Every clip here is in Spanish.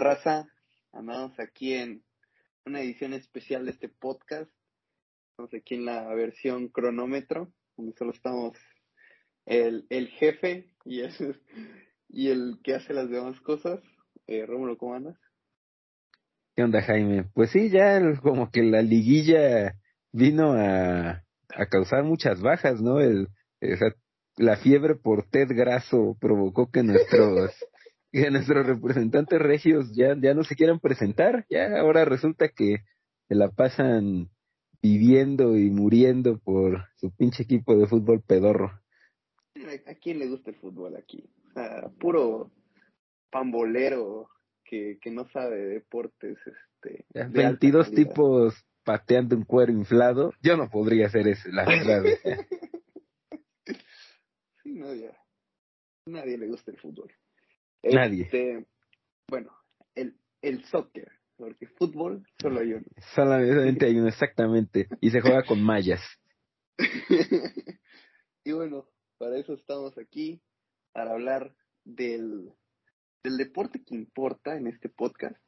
confidence. ¿Qué onda, raza? Andamos aquí en una edición especial de este podcast. Estamos aquí en la versión cronómetro, donde solo estamos el, el jefe y el, y el que hace las demás cosas. Eh, Rómulo, ¿cómo andas? ¿Qué onda, Jaime? Pues sí, ya el- como que la liguilla vino a, a causar muchas bajas, ¿no? El, la fiebre por Ted Grasso provocó que nuestros que nuestros representantes regios ya, ya no se quieran presentar. Ya ahora resulta que se la pasan viviendo y muriendo por su pinche equipo de fútbol pedorro. ¿A quién le gusta el fútbol aquí? O sea, puro pambolero que, que no sabe de deportes. Este, de alta 22 calidad. tipos pateando un cuero inflado. Yo no podría hacer eso, la verdad. Sí, no, ya. Nadie le gusta el fútbol. Nadie. Este, bueno, el, el soccer, porque fútbol solo hay uno. Solamente hay uno, exactamente. Y se juega con mallas. y bueno, para eso estamos aquí, para hablar del, del deporte que importa en este podcast.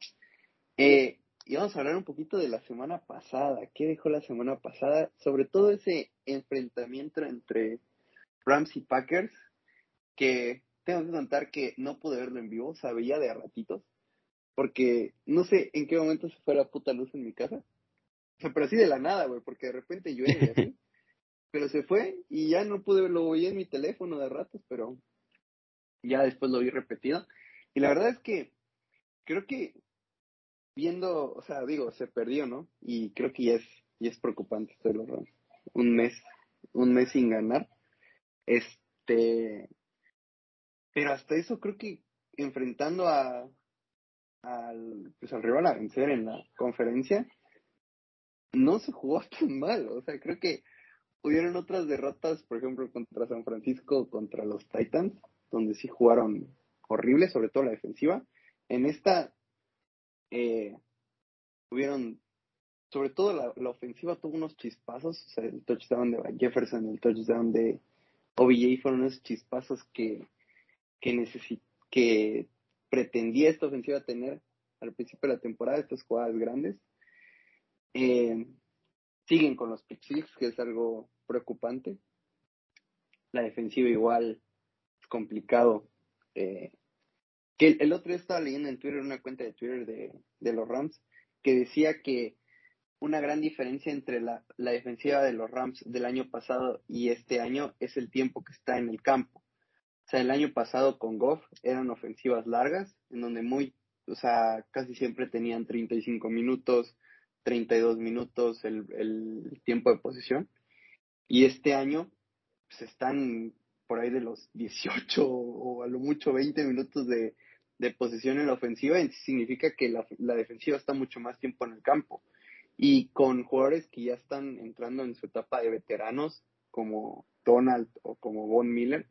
Eh, y vamos a hablar un poquito de la semana pasada. ¿Qué dejó la semana pasada? Sobre todo ese enfrentamiento entre Rams y Packers, que tengo que contar que no pude verlo en vivo, o sea, veía de a ratitos, porque no sé en qué momento se fue la puta luz en mi casa. O sea, pero así de la nada, güey, porque de repente llueve así. pero se fue y ya no pude verlo, lo oí en mi teléfono de ratos, pero ya después lo vi repetido. Y la verdad es que creo que viendo, o sea, digo, se perdió, ¿no? Y creo que ya es, ya es preocupante esto de los Rams. Un mes, un mes sin ganar. Este, pero hasta eso creo que enfrentando a al, pues al rival a vencer en la conferencia, no se jugó tan mal. O sea, creo que hubieron otras derrotas, por ejemplo, contra San Francisco, contra los Titans, donde sí jugaron horrible, sobre todo la defensiva. En esta eh, hubieron, sobre todo la, la ofensiva tuvo unos chispazos, o sea, el touchdown de Jefferson, el touchdown de OBJ fueron unos chispazos que, que, necesi- que pretendía esta ofensiva tener al principio de la temporada, estas jugadas grandes. Eh, siguen con los pick que es algo preocupante. La defensiva igual es complicado. Eh, que el, el otro día estaba leyendo en Twitter una cuenta de Twitter de, de los Rams que decía que una gran diferencia entre la, la defensiva de los Rams del año pasado y este año es el tiempo que está en el campo. O sea, el año pasado con Goff eran ofensivas largas, en donde muy, o sea, casi siempre tenían 35 minutos, 32 minutos el, el tiempo de posesión. Y este año, pues están por ahí de los 18 o a lo mucho 20 minutos de, de posesión en la ofensiva. Y significa que la, la defensiva está mucho más tiempo en el campo. Y con jugadores que ya están entrando en su etapa de veteranos, como Donald o como Von Miller,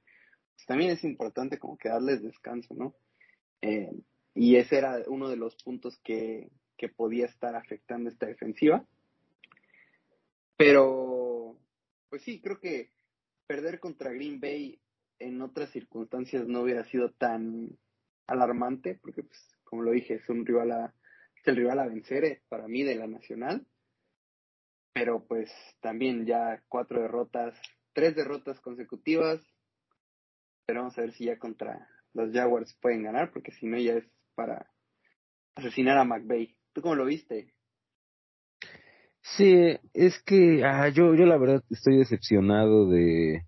también es importante como que darles descanso, ¿no? Eh, y ese era uno de los puntos que, que podía estar afectando esta defensiva. Pero, pues sí, creo que perder contra Green Bay en otras circunstancias no hubiera sido tan alarmante, porque, pues, como lo dije, es un rival a, es el rival a vencer eh, para mí de la nacional. Pero, pues, también ya cuatro derrotas, tres derrotas consecutivas. Pero vamos a ver si ya contra los Jaguars pueden ganar, porque si no ya es para asesinar a McVay. ¿Tú cómo lo viste? Sí, es que ah, yo, yo la verdad estoy decepcionado de,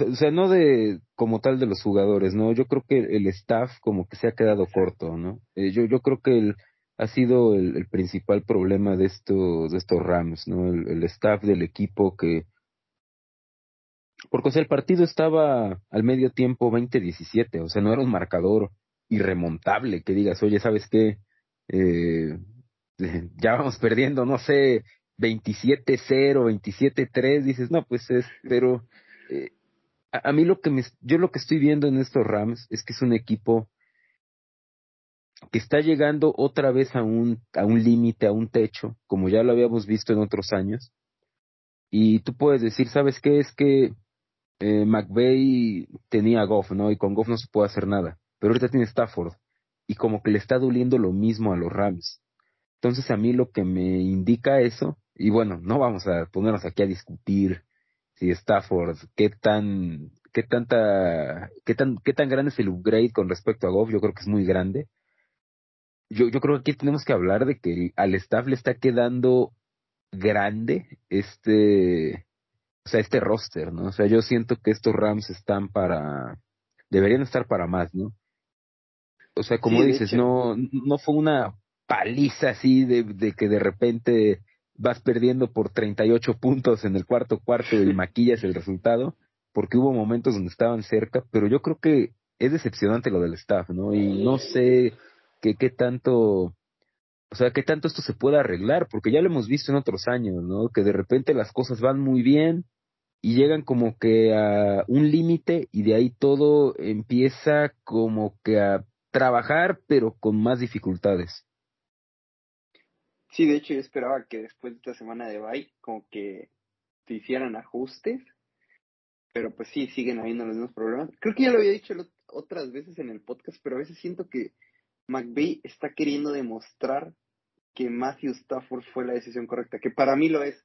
o sea, no de como tal de los jugadores, ¿no? Yo creo que el staff como que se ha quedado corto, ¿no? Eh, yo, yo creo que el, ha sido el, el principal problema de estos, de estos Rams, ¿no? El, el staff del equipo que, porque o sea, el partido estaba al medio tiempo 20-17, o sea, no era un marcador irremontable que digas, oye, ¿sabes qué? Eh, ya vamos perdiendo, no sé, 27-0, 27-3, dices, no, pues es, pero eh, a, a, mí lo que me, yo lo que estoy viendo en estos Rams es que es un equipo que está llegando otra vez a un, a un límite, a un techo, como ya lo habíamos visto en otros años. Y tú puedes decir, ¿sabes qué? Es que eh, McVeigh tenía a Goff, ¿no? Y con Goff no se puede hacer nada. pero ahorita tiene Stafford y como que le está doliendo lo mismo a los Rams. Entonces a mí lo que me indica eso, y bueno, no vamos a ponernos aquí a discutir si Stafford, qué tan, qué tanta, qué tan, qué tan grande es el upgrade con respecto a Goff, yo creo que es muy grande. Yo, yo creo que aquí tenemos que hablar de que al staff le está quedando grande este, o sea, este roster, ¿no? O sea, yo siento que estos Rams están para, deberían estar para más, ¿no? O sea, como dices, no, no fue una paliza así de, de que de repente vas perdiendo por 38 puntos en el cuarto cuarto y maquillas el resultado, porque hubo momentos donde estaban cerca, pero yo creo que es decepcionante lo del staff, ¿no? Y no sé qué, qué tanto o sea, ¿qué tanto esto se puede arreglar? Porque ya lo hemos visto en otros años, ¿no? Que de repente las cosas van muy bien y llegan como que a un límite y de ahí todo empieza como que a trabajar, pero con más dificultades. Sí, de hecho yo esperaba que después de esta semana de bye como que se hicieran ajustes, pero pues sí, siguen habiendo los mismos problemas. Creo que ya lo había dicho otras veces en el podcast, pero a veces siento que McVeigh está queriendo demostrar que Matthew Stafford fue la decisión correcta, que para mí lo es,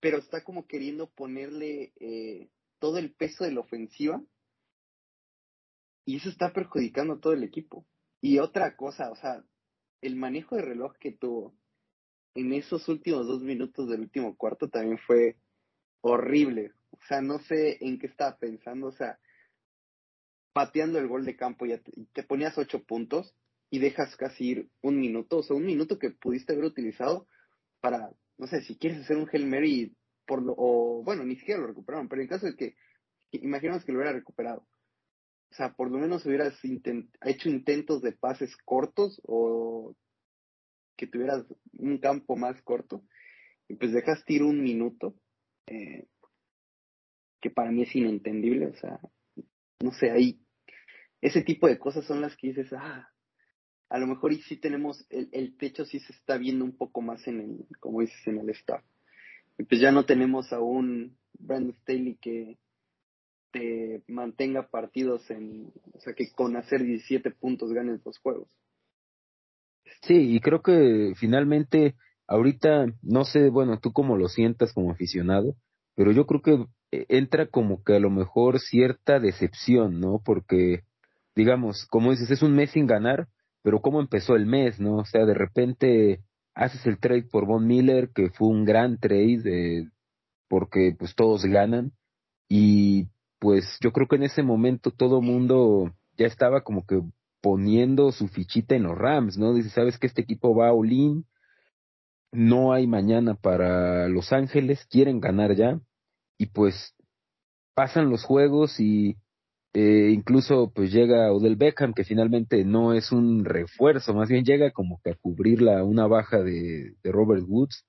pero está como queriendo ponerle eh, todo el peso de la ofensiva y eso está perjudicando a todo el equipo. Y otra cosa, o sea, el manejo de reloj que tuvo en esos últimos dos minutos del último cuarto también fue horrible. O sea, no sé en qué estaba pensando, o sea, pateando el gol de campo ya te ponías ocho puntos y dejas casi ir un minuto, o sea, un minuto que pudiste haber utilizado para, no sé, si quieres hacer un Hail Mary, por lo, o bueno, ni siquiera lo recuperaron, pero en caso de que, imaginemos que lo hubiera recuperado, o sea, por lo menos hubieras hecho intentos de pases cortos o que tuvieras un campo más corto, y pues dejaste ir un minuto, eh, que para mí es inentendible, o sea, no sé, ahí, ese tipo de cosas son las que dices, ah, a lo mejor y sí tenemos, el, el techo sí se está viendo un poco más en el, como dices, en el staff. Y pues ya no tenemos a un Brandon Staley que te mantenga partidos en, o sea, que con hacer 17 puntos ganes los juegos. Sí, y creo que finalmente, ahorita, no sé, bueno, tú cómo lo sientas como aficionado, pero yo creo que eh, entra como que a lo mejor cierta decepción, ¿no? Porque, digamos, como dices, es un mes sin ganar, pero cómo empezó el mes, ¿no? O sea, de repente haces el trade por Von Miller, que fue un gran trade, porque pues todos ganan, y pues yo creo que en ese momento todo mundo ya estaba como que poniendo su fichita en los Rams, ¿no? Dice, sabes que este equipo va a Olin, no hay mañana para Los Ángeles, quieren ganar ya, y pues pasan los juegos y eh, incluso pues llega Odell Beckham, que finalmente no es un refuerzo, más bien llega como que a cubrir la, una baja de, Robert Woods,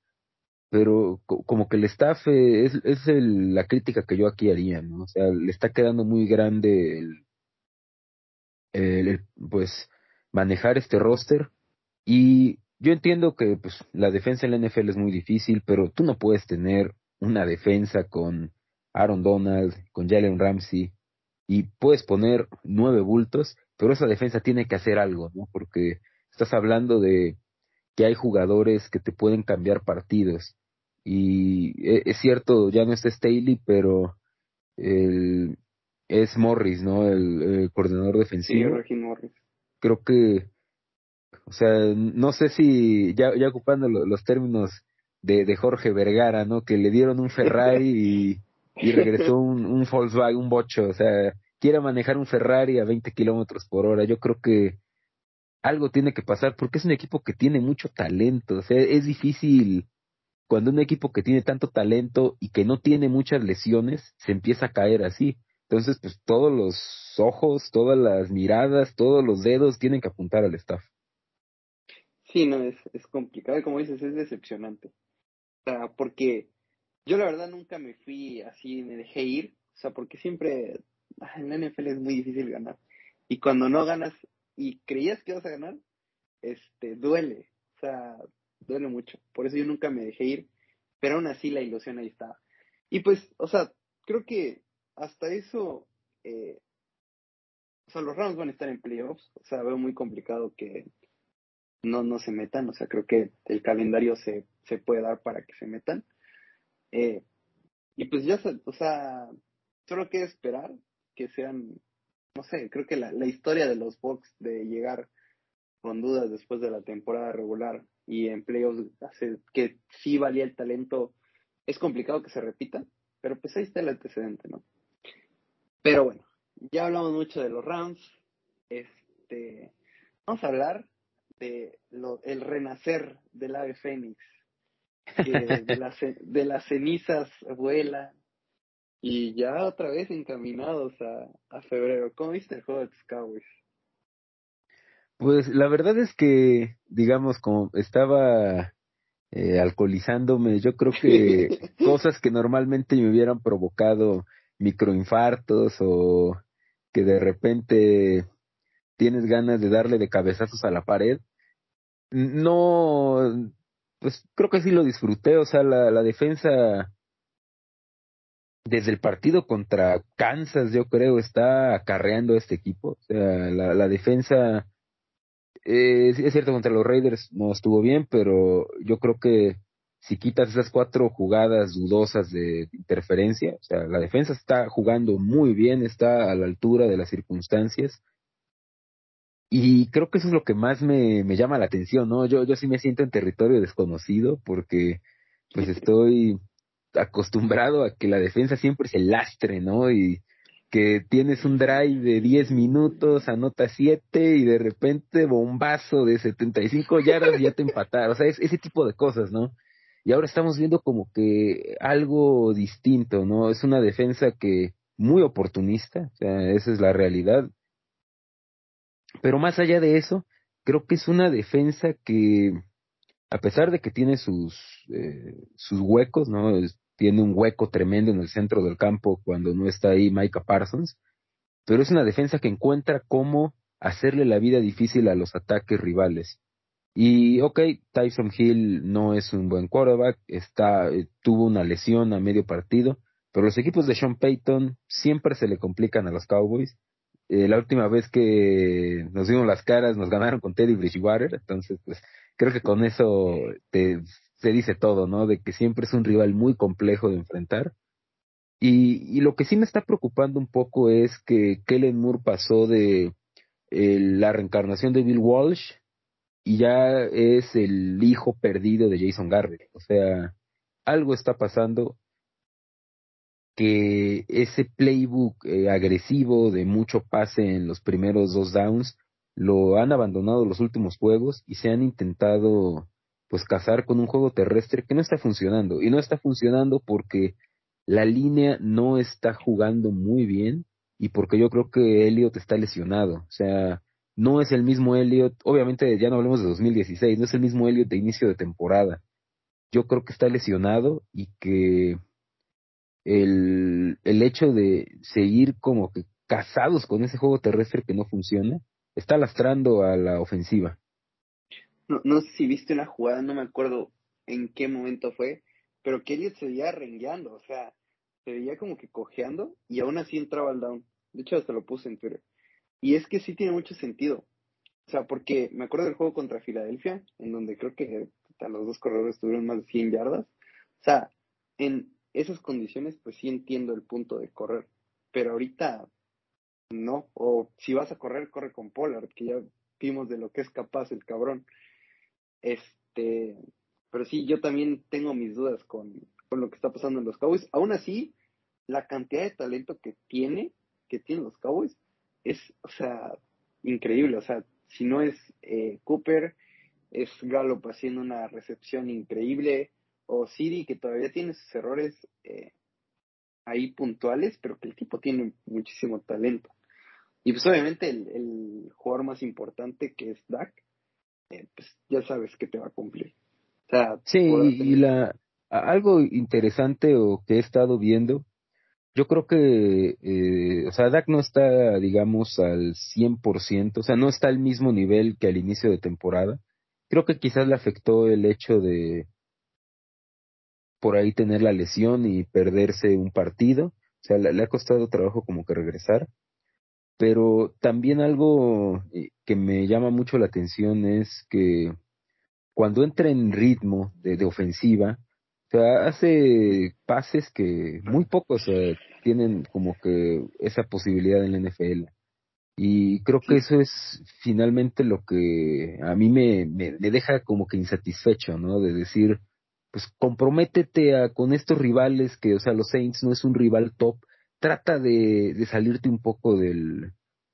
pero como que el staff eh, es, es el, la crítica que yo aquí haría, ¿no? O sea, le está quedando muy grande el, el, pues manejar este roster y yo entiendo que pues la defensa en la NFL es muy difícil, pero tú no puedes tener una defensa con Aaron Donald, con Jalen Ramsey, y puedes poner nueve bultos, pero esa defensa tiene que hacer algo, ¿no? Porque estás hablando de que hay jugadores que te pueden cambiar partidos. Y e, es cierto, ya no está Staley, pero el, es Morris, ¿no? El, coordinador defensivo. Sí, Morris. Creo que, o sea, no sé si, ya, ya ocupando los términos de, de Jorge Vergara, ¿no? Que le dieron un Ferrari y y regresó un, un Volkswagen, un bocho, o sea, quiere manejar un Ferrari a 20 kilómetros por hora. Yo creo que algo tiene que pasar porque es un equipo que tiene mucho talento, o sea, es difícil cuando un equipo que tiene tanto talento y que no tiene muchas lesiones se empieza a caer así. Entonces, pues todos los ojos, todas las miradas, todos los dedos tienen que apuntar al staff. Sí, no, es, es complicado, como dices, es decepcionante. O sea, porque yo la verdad nunca me fui así, me dejé ir, o sea, porque siempre en la NFL es muy difícil ganar. Y cuando no ganas y creías que ibas a ganar, este, duele, o sea, duele mucho. Por eso yo nunca me dejé ir, pero aún así la ilusión ahí estaba. Y pues, o sea, creo que hasta eso, eh, o sea, los Rams van a estar en playoffs, o sea, veo muy complicado que no, no se metan, o sea, creo que el calendario se, se puede dar para que se metan. Eh, y pues ya, o sea, solo queda esperar que sean, no sé, creo que la, la historia de los Bucks de llegar con dudas después de la temporada regular y en playoffs hace que sí valía el talento, es complicado que se repita, pero pues ahí está el antecedente, ¿no? Pero bueno, ya hablamos mucho de los Rams, este, vamos a hablar de lo, el renacer del ave fénix, que de, las, de las cenizas vuela y ya otra vez encaminados a, a febrero. ¿Cómo viste el juego de tus Cowboys? Pues la verdad es que, digamos, como estaba eh, alcoholizándome, yo creo que cosas que normalmente me hubieran provocado microinfartos o que de repente tienes ganas de darle de cabezazos a la pared, no, pues creo que sí lo disfruté, o sea, la, la defensa desde el partido contra Kansas, yo creo, está acarreando este equipo, o sea, la, la defensa, eh, es cierto, contra los Raiders no estuvo bien, pero yo creo que si quitas esas cuatro jugadas dudosas de interferencia, o sea, la defensa está jugando muy bien, está a la altura de las circunstancias. Y creo que eso es lo que más me, me llama la atención, ¿no? Yo, yo sí me siento en territorio desconocido porque pues estoy acostumbrado a que la defensa siempre se lastre, ¿no? Y que tienes un drive de 10 minutos, anota 7 y de repente bombazo de 75 yardas y ya te empataron. O sea, es ese tipo de cosas, ¿no? y ahora estamos viendo como que algo distinto, ¿no? Es una defensa que muy oportunista, o sea, esa es la realidad. Pero más allá de eso, creo que es una defensa que, a pesar de que tiene sus, eh, sus huecos, ¿no? tiene un hueco tremendo en el centro del campo cuando no está ahí Micah Parsons, pero es una defensa que encuentra cómo hacerle la vida difícil a los ataques rivales. Y ok, Tyson Hill no es un buen quarterback, está, eh, tuvo una lesión a medio partido, pero los equipos de Sean Payton siempre se le complican a los Cowboys. Eh, la última vez que nos dimos las caras nos ganaron con Teddy Bridgewater, entonces pues creo que con eso te, se dice todo, ¿no? De que siempre es un rival muy complejo de enfrentar. Y, y lo que sí me está preocupando un poco es que Kellen Moore pasó de eh, la reencarnación de Bill Walsh y ya es el hijo perdido de Jason Garrett. O sea, algo está pasando que ese playbook eh, agresivo de mucho pase en los primeros dos downs lo han abandonado los últimos juegos y se han intentado pues casar con un juego terrestre que no está funcionando y no está funcionando porque la línea no está jugando muy bien y porque yo creo que Elliot está lesionado, o sea, no es el mismo Elliot, obviamente ya no hablemos de 2016, no es el mismo Elliot de inicio de temporada. Yo creo que está lesionado y que el, el hecho de seguir como que casados con ese juego terrestre que no funciona, está lastrando a la ofensiva. No, no sé si viste una jugada, no me acuerdo en qué momento fue, pero Elliot se veía rengueando, o sea, se veía como que cojeando y aún así entraba al down. De hecho, hasta lo puse en Twitter. Y es que sí tiene mucho sentido. O sea, porque me acuerdo del juego contra Filadelfia, en donde creo que los dos corredores tuvieron más de 100 yardas. O sea, en esas condiciones, pues sí entiendo el punto de correr. Pero ahorita no. O si vas a correr, corre con Pollard, que ya vimos de lo que es capaz el cabrón. Este, pero sí, yo también tengo mis dudas con, con lo que está pasando en los Cowboys. Aún así, la cantidad de talento que tiene, que tienen los Cowboys, es, o sea, increíble. O sea, si no es eh, Cooper, es Gallup haciendo una recepción increíble, o Siri, que todavía tiene sus errores eh, ahí puntuales, pero que el tipo tiene muchísimo talento. Y pues obviamente el, el jugador más importante que es Dak, eh, pues ya sabes que te va a cumplir. O sea, sí, y la algo interesante o que he estado viendo yo creo que, eh, o sea, Dak no está, digamos, al 100%, o sea, no está al mismo nivel que al inicio de temporada. Creo que quizás le afectó el hecho de por ahí tener la lesión y perderse un partido. O sea, le, ha costado trabajo como que regresar. pero también algo eh, que me llama mucho la atención es que cuando entra en ritmo de, ofensiva, o sea, hace pases que muy pocos tienen como que esa posibilidad en la NFL. Y creo que eso es finalmente lo que a mí me, me, deja como que insatisfecho, ¿no? De decir, pues comprométete a, con estos rivales que, o sea, los Saints no es un rival top, trata de, de salirte un poco del,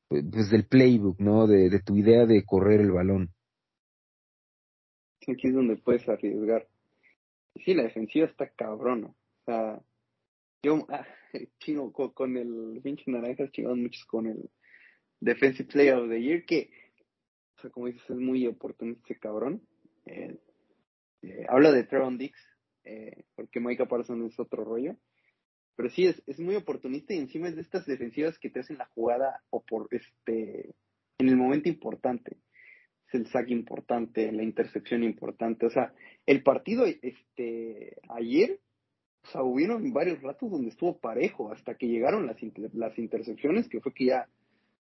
pues del playbook, ¿no? De, de tu idea de correr el balón. Aquí es donde puedes arriesgar. Sí, la defensiva está cabrón, O sea, yo, ah, chino, con, el pinche naranja, chingón muchos con el Defensive Player of the Year, que, o sea, como dices, es muy oportunista ese cabrón. Eh, eh, habla de Trevon Dix, eh, porque Micah Parsons es otro rollo. Pero sí, es, es muy oportunista y encima es de estas defensivas que te hacen la jugada o este en el momento importante. Es el saque importante, la intercepción importante. O sea, el partido este ayer, o sea, hubieron varios ratos donde estuvo parejo hasta que llegaron las, las intercepciones, que fue que ya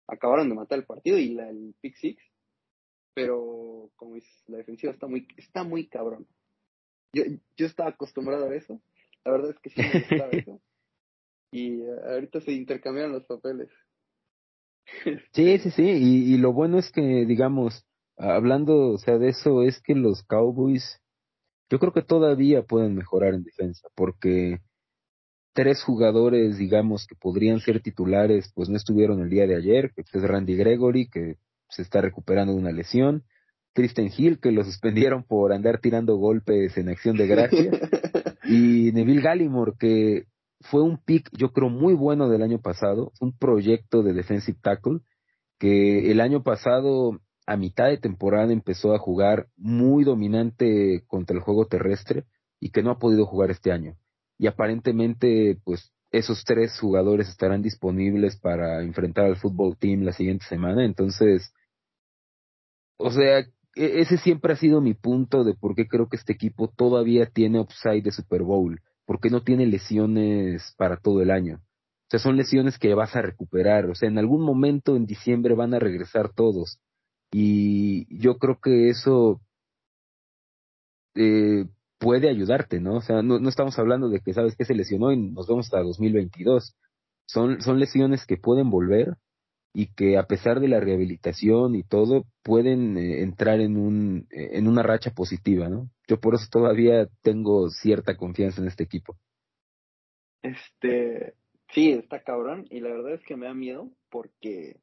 acabaron de matar el partido y la, el pick six. Pero como es, la defensiva está muy, está muy cabrón. Yo, yo estaba acostumbrado a eso. La verdad es que sí me gustaba eso. Y eh, ahorita se intercambiaron los papeles. Sí, sí, sí. Y, y lo bueno es que, digamos, hablando, o sea, de eso, es que los Cowboys, yo creo que todavía pueden mejorar en defensa, porque tres jugadores, digamos, que podrían ser titulares, pues no estuvieron el día de ayer, que es Randy Gregory, que se está recuperando de una lesión, Kristen Hill, que lo suspendieron por andar tirando golpes en acción de gracia, y Neville Gallimore, que fue un pick, yo creo, muy bueno del año pasado, un proyecto de defensive tackle, que el año pasado, a mitad de temporada, empezó a jugar muy dominante contra el juego terrestre y que no ha podido jugar este año. Y aparentemente pues esos tres jugadores estarán disponibles para enfrentar al fútbol team la siguiente semana, entonces, o sea, e-, ese siempre ha sido mi punto de por qué creo que este equipo todavía tiene upside de Super Bowl, porque no tiene lesiones para todo el año. O sea, son lesiones que vas a recuperar, o sea, en algún momento en diciembre van a regresar todos. Y yo creo que eso eh, puede ayudarte, ¿no? O sea, no, no estamos hablando de que sabes que se lesionó y nos vemos hasta 2022. Son, son lesiones que pueden volver y que a pesar de la rehabilitación y todo, pueden eh, entrar en, un, eh, en una racha positiva, ¿no? Yo por eso todavía tengo cierta confianza en este equipo. Este, sí, está cabrón y la verdad es que me da miedo porque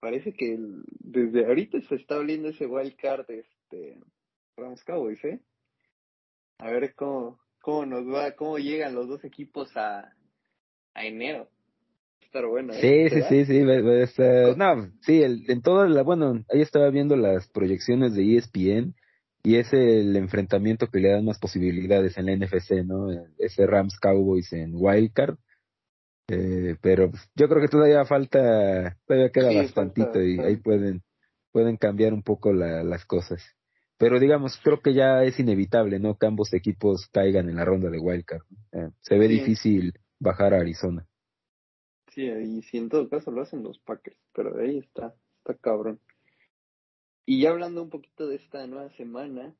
parece que desde ahorita se está abriendo ese wild card este Rams Cowboys, ¿eh? a ver cómo, cómo nos va, cómo llegan los dos equipos a, a enero. Estar. ¿eh? Sí, sí, sí, sí, no, sí, el, en toda la, bueno, ahí estaba viendo las proyecciones de ESPN y es el enfrentamiento que le dan más posibilidades en la NFC, ¿no? Ese Rams Cowboys en Wildcard. Eh, pero yo creo que todavía falta, todavía queda bastantito y ahí pueden, pueden cambiar un poco la, las cosas. Pero digamos, creo que ya es inevitable, ¿no? Que ambos equipos caigan en la ronda de Wildcard. Eh, se ve difícil bajar a Arizona. Sí, y si en todo caso lo hacen los Packers, pero de ahí está, está cabrón. Y ya hablando un poquito de esta nueva semana,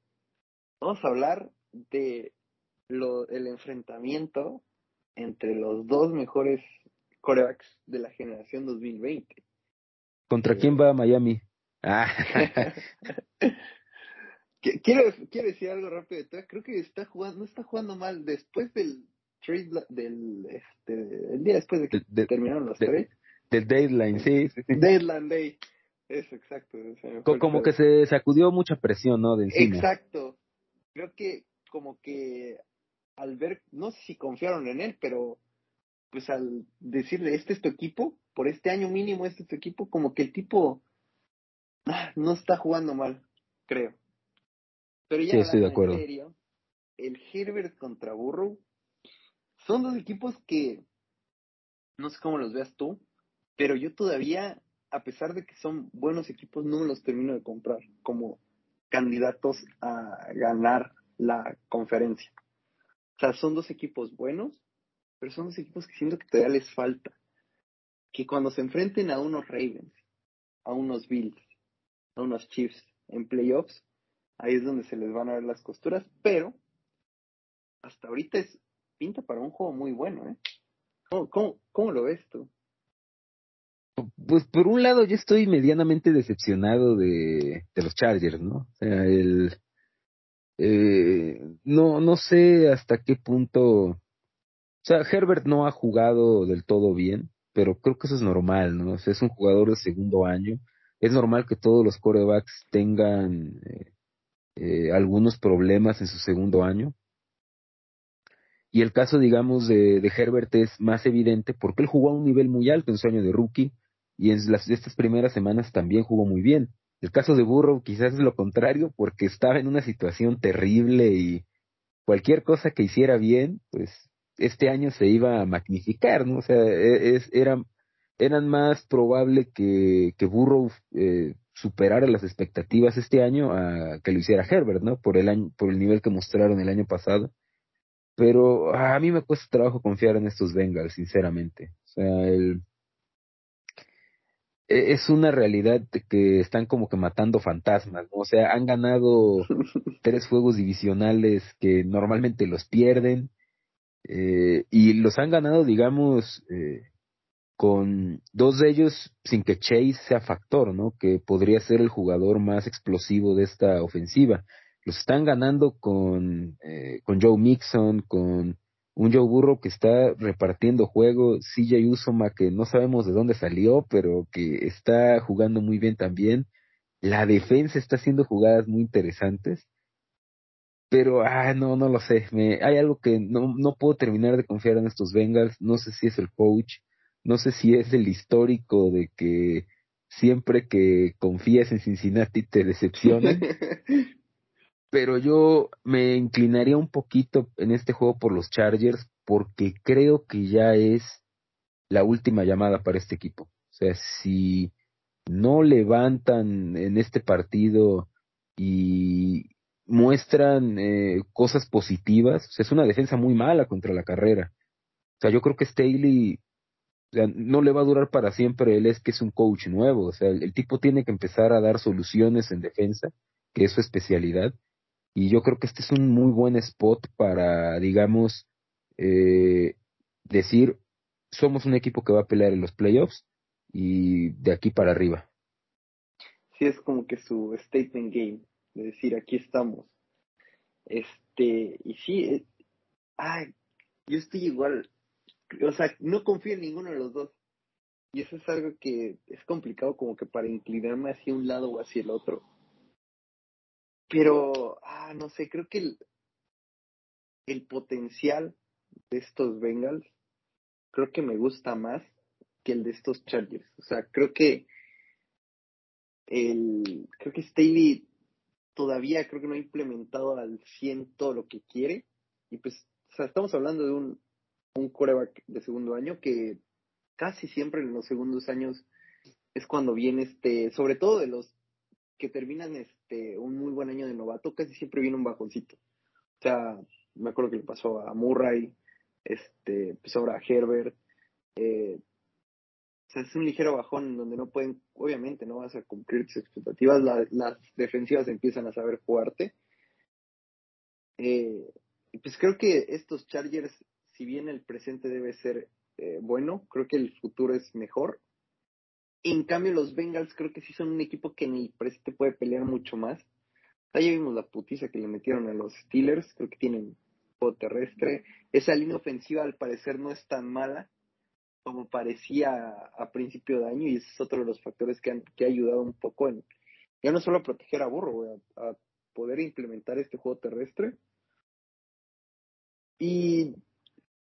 vamos a hablar de lo, el enfrentamiento entre los dos mejores corebacks de la generación 2020. ¿Contra quién va Miami? Ah. Quiero, quiero decir algo rápido. Creo que está jugando, no está jugando mal después del trade del este el día después de que terminaron los trades. Del deadline, sí, Deadline day. Eso, exacto. como que se sacudió mucha presión, ¿no? De encima. Exacto. Creo que como que al ver, no sé si confiaron en él, pero pues al decirle, este es tu equipo, por este año mínimo este es tu equipo, como que el tipo ah, no está jugando mal, creo. Pero ya estoy de acuerdo. en serio, el Herbert contra Burrow son dos equipos que no sé cómo los veas tú, pero yo todavía, a pesar de que son buenos equipos, no los termino de comprar como candidatos a ganar la conferencia. O sea, son dos equipos buenos, pero son dos equipos que siento que todavía les falta. que cuando se enfrenten a unos Ravens, a unos Bills, a unos Chiefs en playoffs, ahí es donde se les van a ver las costuras, pero hasta ahorita es pinta para un juego muy bueno, ¿eh? ¿Cómo, lo ves tú? Pues por un lado yo estoy medianamente decepcionado de, de los Chargers, ¿no? O sea, el eh, no, no sé hasta qué punto, o sea, Herbert no ha jugado del todo bien, pero creo que eso es normal, ¿no? O sea, es un jugador de segundo año, es normal que todos los corebacks tengan eh, eh, algunos problemas en su segundo año. Y el caso, digamos, de, Herbert es más evidente porque él jugó a un nivel muy alto en su año de rookie y en las, estas primeras semanas también jugó muy bien. El caso de Burrow quizás es lo contrario porque estaba en una situación terrible y cualquier cosa que hiciera bien, pues este año se iba a magnificar, ¿no? O sea, e, es, eran, eran más probable que, que Burrow eh, superara las expectativas este año que lo hiciera Herbert, ¿no? Por el año, por el nivel que mostraron el año pasado. Pero a mí me cuesta trabajo confiar en estos Bengals, sinceramente. O sea, el, e, es una realidad que están como que matando fantasmas, ¿no? O sea, han ganado tres juegos divisionales que normalmente los pierden eh, y los han ganado, digamos, eh, con dos de ellos sin que Chase sea factor, ¿no? Que podría ser el jugador más explosivo de esta ofensiva. Los están ganando con, eh, con Joe Mixon, con un Joe Burrow que está repartiendo juego, CJ Usoma que no sabemos de dónde salió, pero que está jugando muy bien también. La defensa está haciendo jugadas muy interesantes. Pero, ah, no, no lo sé. Me, hay algo que no, no puedo terminar de confiar en estos Bengals. No sé si es el coach, no sé si es el histórico de que siempre que confías en Cincinnati te decepcionan. pero yo me inclinaría un poquito en este juego por los Chargers porque creo que ya es la última llamada para este equipo. O sea, si no levantan en este partido y muestran eh, cosas positivas, es una defensa muy mala contra la carrera. O sea, yo creo que Staley no le va a durar para siempre, él es que es un coach nuevo, o sea, el tipo tiene que empezar a dar soluciones en defensa, que es su especialidad, y yo creo que este es un muy buen spot para, digamos, eh, decir, somos un equipo que va a pelear en los playoffs y de aquí para arriba. Sí, es como que su statement game, de decir, aquí estamos. Este, y sí, eh, ay, yo estoy igual, o sea, no confío en ninguno de los dos. Y eso es algo que es complicado como que para inclinarme hacia un lado o hacia el otro. Pero, ah, no sé, creo que el, el potencial de estos Bengals, creo que me gusta más que el de estos Chargers. O sea, creo que el, creo que Staley todavía creo que no ha implementado al 100 todo lo que quiere. Y pues, o sea, estamos hablando de un, un coreback de segundo año que casi siempre en los segundos años es cuando viene este, sobre todo de los que terminan este un muy buen año de novato, casi siempre viene un bajoncito. O sea, me acuerdo que le pasó a Murray, este, pues ahora a Herbert. Eh, o sea, es un ligero bajón donde no pueden, obviamente no vas a cumplir tus expectativas, las defensivas empiezan a saber jugarte. Eh, pues creo que estos Chargers, si bien el presente debe ser eh, bueno, creo que el futuro es mejor. En cambio, los Bengals creo que sí son un equipo que en el presente puede pelear mucho más. Ya vimos la putiza que le metieron a los Steelers, creo que tienen juego terrestre. Esa línea ofensiva al parecer no es tan mala como parecía a, principio de año y ese es otro de los factores que, han, que ha ayudado un poco en, ya no solo a proteger a Burro, a poder implementar este juego terrestre. Y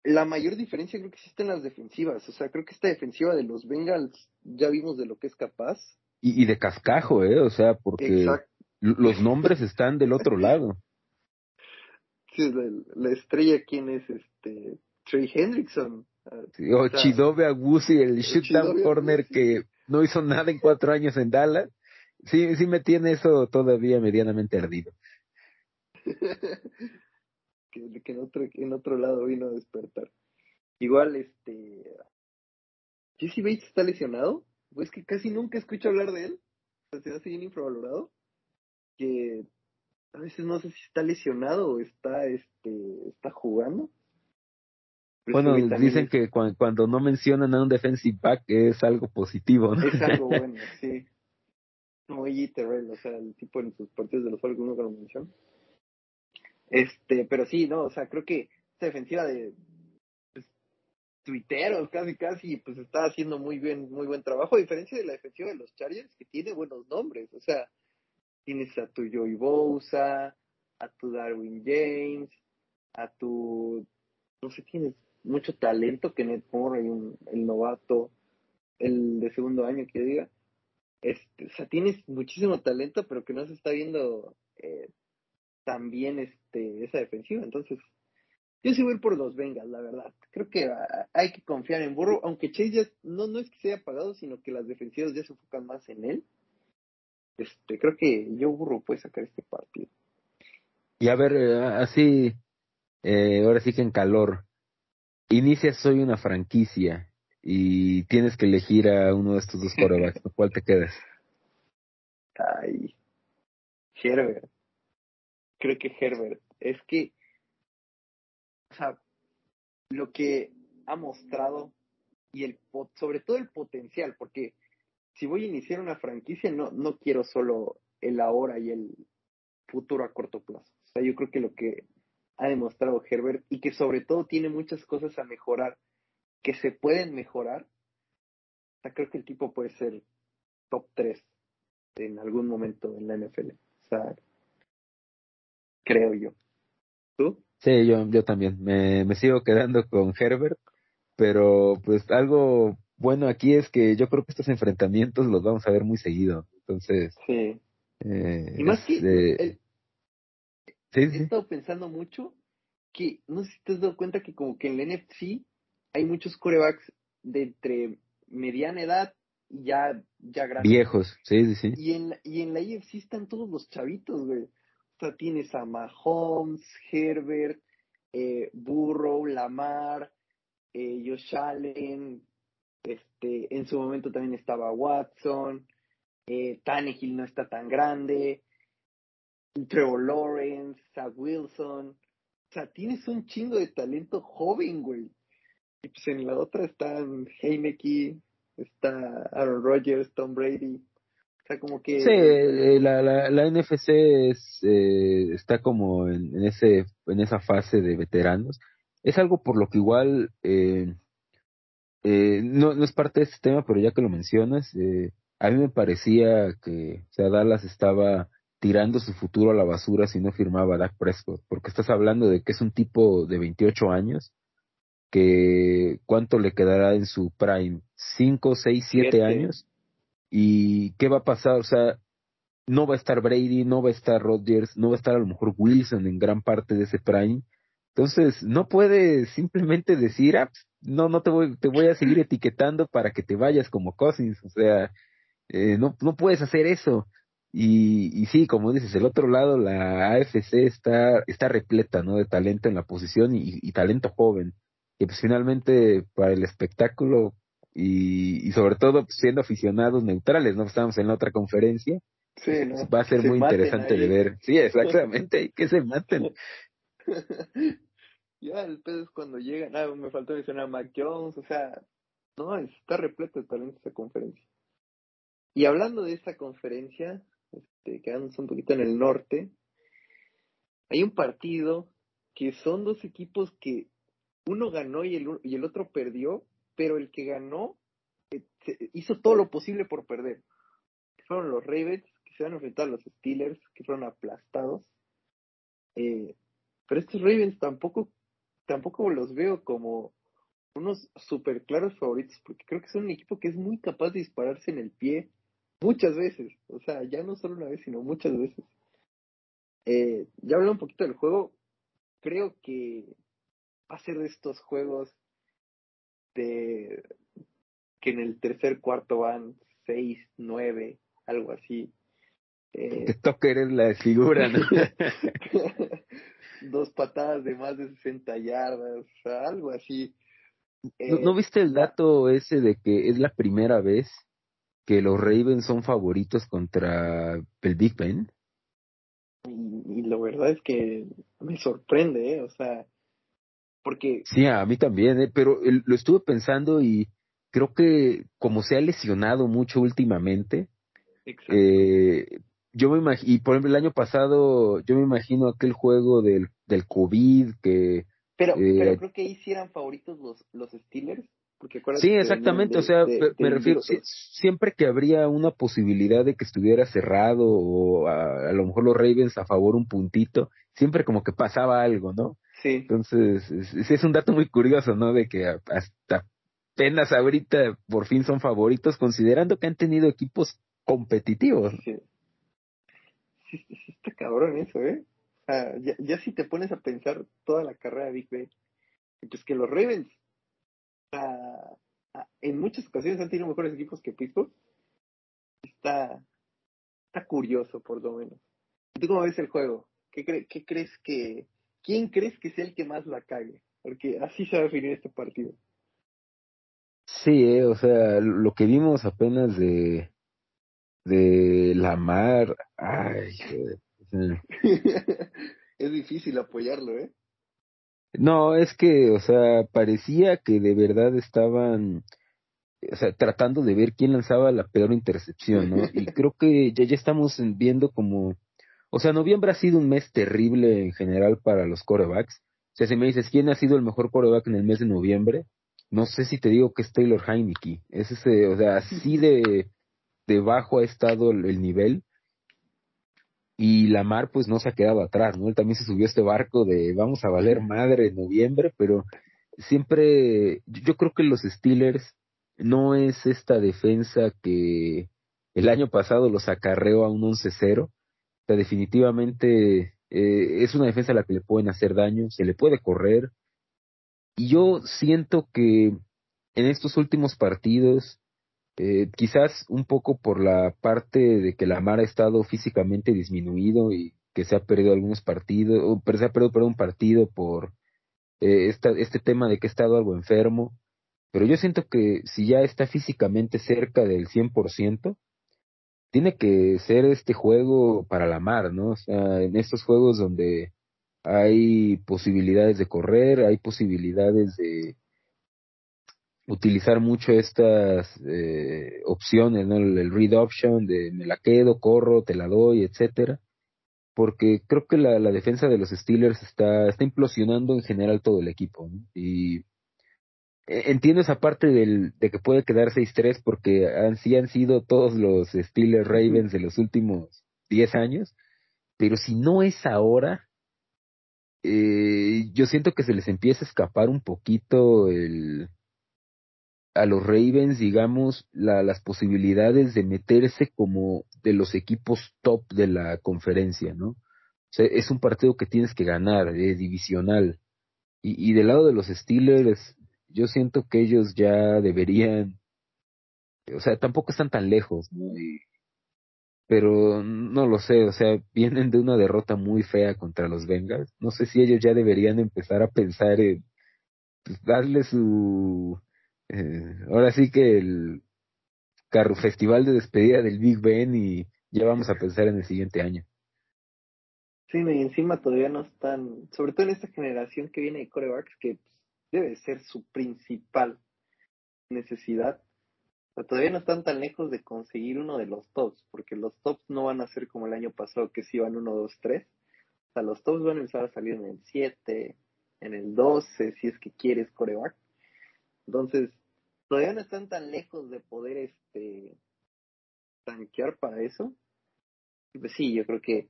la mayor diferencia creo que existe en las defensivas. O sea, creo que esta defensiva de los Bengals ya vimos de lo que es capaz. Y, de cascajo, ¿eh? O sea, porque los nombres están del otro lado. Sí, la, estrella, ¿quién es? este Trey Hendrickson. o, Chidobe Agusi, el shootdown corner que no hizo nada en cuatro años en Dallas. Sí, sí me tiene eso todavía medianamente ardido. que, en, otro, en otro lado vino a despertar. Igual, este, Jesse Bates está lesionado. Pues que casi nunca escucho hablar de él. O sea, se hace bien infravalorado. Que a veces no sé si está lesionado o está, este, está jugando. bueno, dicen que cuando, no mencionan a un defensive back es algo positivo, ¿no? Es algo bueno, sí. Como. Terrell, o sea, el tipo en sus partidos de los Falcons nunca lo menciona. Este, pero sí, no, o sea, creo que esta defensiva de pues, tuiteros casi casi pues está haciendo muy bien, muy buen trabajo, a diferencia de la defensiva de los Chargers, que tiene buenos nombres, o sea, tienes a tu Joey Bosa, a tu Darwin James, a tu no sé, tienes mucho talento que Ned un, el novato, el de segundo año que diga. Este, o sea, tienes muchísimo talento, pero que no se está viendo eh, tan bien este, esa defensiva. Entonces, yo sí voy a ir por los Bengals, la verdad. Creo que ah, hay que confiar en Burrow, aunque Chase ya no, no es que se haya apagado, sino que las defensivas ya se enfocan más en él. Este, creo que yo Burrow puede sacar este partido. Y a ver, eh, así, eh, ahora sí que en calor, inicias hoy una franquicia y tienes que elegir a uno de estos dos corebacks, ¿cuál te quedas? Ay, Herbert. Creo que Herbert. Es que, o sea, lo que ha mostrado y el sobre todo el potencial, porque si voy a iniciar una franquicia no no quiero solo el ahora y el futuro a corto plazo. O sea, yo creo que lo que ha demostrado Herbert y que sobre todo tiene muchas cosas a mejorar que se pueden mejorar. O sea, creo que el tipo puede ser top 3 en algún momento en la NFL. O sea, creo yo. ¿Tú? Sí, yo, yo también. Me, me sigo quedando con Herbert, pero pues algo bueno aquí es que yo creo que estos enfrentamientos los vamos a ver muy seguido. Entonces. Sí. Eh, y más que. He estado pensando mucho que, no sé si te has dado cuenta que como que en el NFC hay muchos corebacks de entre mediana edad y ya, ya grandes. Viejos, sí, sí, sí. Y en, y en la IFC están todos los chavitos, güey. Sea, tienes a Mahomes, Herbert, eh, Burrow, Lamar, eh, Josh Allen, este, en su momento también estaba Watson, eh, Tannehill no está tan grande, Trevor Lawrence, Zach Wilson. O sea, tienes un chingo de talento joven, güey. Y pues en la otra están Heineke, está Aaron Rodgers, Tom Brady. O sea, como que... Sí, eh, la, la, la NFC es, eh, está como en, ese, en esa fase de veteranos. Es algo por lo que igual... Eh, eh, no, no es parte de este tema, pero ya que lo mencionas, eh, a mí me parecía que o sea, Dallas estaba tirando su futuro a la basura si no firmaba a Dak Prescott, porque estás hablando de que es un tipo de 28 años, que cuánto le quedará en su prime, 5, 6, 7 años, y qué va a pasar, o sea, no va a estar Brady, no va a estar Rodgers, no va a estar a lo mejor Wilson en gran parte de ese prime, entonces no puede simplemente decir, ah, pues, no, no te voy, te voy a seguir etiquetando para que te vayas como Cousins, o sea, eh, no, no puedes hacer eso. Y, y sí, como dices, el otro lado, la AFC está, está repleta, ¿no? De talento en la posición y, y talento joven. Que pues finalmente para el espectáculo y, y sobre todo pues, siendo aficionados neutrales, ¿no? Estamos en la otra conferencia. Sí, ¿no? Pues, va a ser muy interesante de ver. Sí, exactamente, que se maten. ya, el pedo es cuando llegan, ah, me faltó mencionar a Mac Jones, o sea, no, está repleto de talento esa conferencia. Y hablando de esta conferencia, este, quedándonos un poquito en el norte, hay un partido que son dos equipos que uno ganó y el, y el otro perdió, pero el que ganó eh, hizo todo lo posible por perder. Fueron los Ravens, que se van a enfrentar a los Steelers, que fueron aplastados. Eh, pero estos Ravens tampoco, tampoco los veo como unos super claros favoritos, porque creo que son un equipo que es muy capaz de dispararse en el pie, Muchas veces, o sea, ya no solo una vez, sino muchas veces. Eh, ya hablé un poquito del juego, creo que va a ser de estos juegos de que en el tercer cuarto van seis, nueve, algo así. Eh, Tucker es la figura, ¿no? Dos patadas de más de 60 yardas, o sea, algo así. ¿No, viste el dato ese de que es la primera vez que los Ravens son favoritos contra el Big Ben? Y, la verdad es que me sorprende, ¿eh? O sea, porque... Sí, a mí también, ¿eh? Pero lo estuve pensando y creo que como se ha lesionado mucho últimamente, eh, yo me imagino, y por ejemplo el año pasado, yo me imagino aquel juego del, del COVID que... Pero, pero eh, creo que ahí sí eran favoritos los, los Steelers. Porque sí, exactamente, o sea, me refiero, siempre que habría una posibilidad de que estuviera cerrado o a, lo mejor los Ravens a favor un puntito, siempre como que pasaba algo, ¿no? Sí. Entonces, es, es un dato muy curioso, ¿no? De que hasta apenas ahorita por fin son favoritos, considerando que han tenido equipos competitivos. Sí, sí, está cabrón eso, ¿eh? O sea, ya, ya, si te pones a pensar toda la carrera de Big Ben, pues que los Ravens en muchas ocasiones han tenido mejores equipos que Pittsburgh, está, está curioso por lo menos. ¿Tú cómo ves el juego? ¿Qué, ¿Qué crees que, quién crees que sea el que más la cague? Porque así se va a definir este partido. Sí, eh, o sea, lo que vimos apenas de de la mar, ay, es difícil apoyarlo, ¿eh? No, es que, o sea, parecía que de verdad estaban, o sea, tratando de ver quién lanzaba la peor intercepción, ¿no? Y creo que ya, ya estamos viendo como, o sea, noviembre ha sido un mes terrible en general para los corebacks. O sea, si me dices quién ha sido el mejor coreback en el mes de noviembre, no sé si te digo que es Taylor Heineke. Es ese, o sea, así de, de bajo ha estado el nivel y Lamar pues no se ha quedado atrás, ¿no? Él también se subió a este barco de vamos a valer madre en noviembre, pero siempre yo creo que los Steelers no es esta defensa que el año pasado los acarreó a un 11-0. Definitivamente eh, es una defensa a la que le pueden hacer daño, se le puede correr. Y yo siento que en estos últimos partidos eh, quizás un poco por la parte de que la Mar ha estado físicamente disminuido y que se ha perdido algunos partidos, o se ha perdido, un partido por eh, esta, este tema de que ha estado algo enfermo. Pero yo siento que si ya está físicamente cerca del 100%, tiene que ser este juego para la mar, ¿no? O sea, en estos juegos donde hay posibilidades de correr, hay posibilidades de, utilizar mucho estas eh, opciones, ¿no? El, read option de me la quedo, corro, te la doy, etcétera, porque creo que la, la defensa de los Steelers está, está implosionando en general todo el equipo, y e, entiendo esa parte del, de que puede quedar 6-3 porque han, sí han sido todos los Steelers Ravens de los últimos 10 años, pero si no es ahora, eh, yo siento que se les empieza a escapar un poquito el, a los Ravens, digamos, la, las posibilidades de meterse como de los equipos top de la conferencia, ¿no? O sea, es un partido que tienes que ganar, es divisional. Y, y del lado de los Steelers, yo siento que ellos ya deberían, o sea, tampoco están tan lejos, ¿no? pero no lo sé, o sea, vienen de una derrota muy fea contra los Bengals. No sé si ellos ya deberían empezar a pensar en pues, darle su eh, ahora sí que el carro festival de despedida del Big Ben y ya vamos a pensar en el siguiente año. Sí, y encima todavía no están, sobre todo en esta generación que viene de corebacks, que debe ser su principal necesidad. todavía no están tan lejos de conseguir uno de los tops, porque los tops no van a ser como el año pasado, que si van 1, 2, 3. O sea, los tops van a empezar a salir en el 7, en el 12, si es que quieres coreback. Entonces, todavía no están tan lejos de poder este tanquear para eso. Pues sí, yo creo que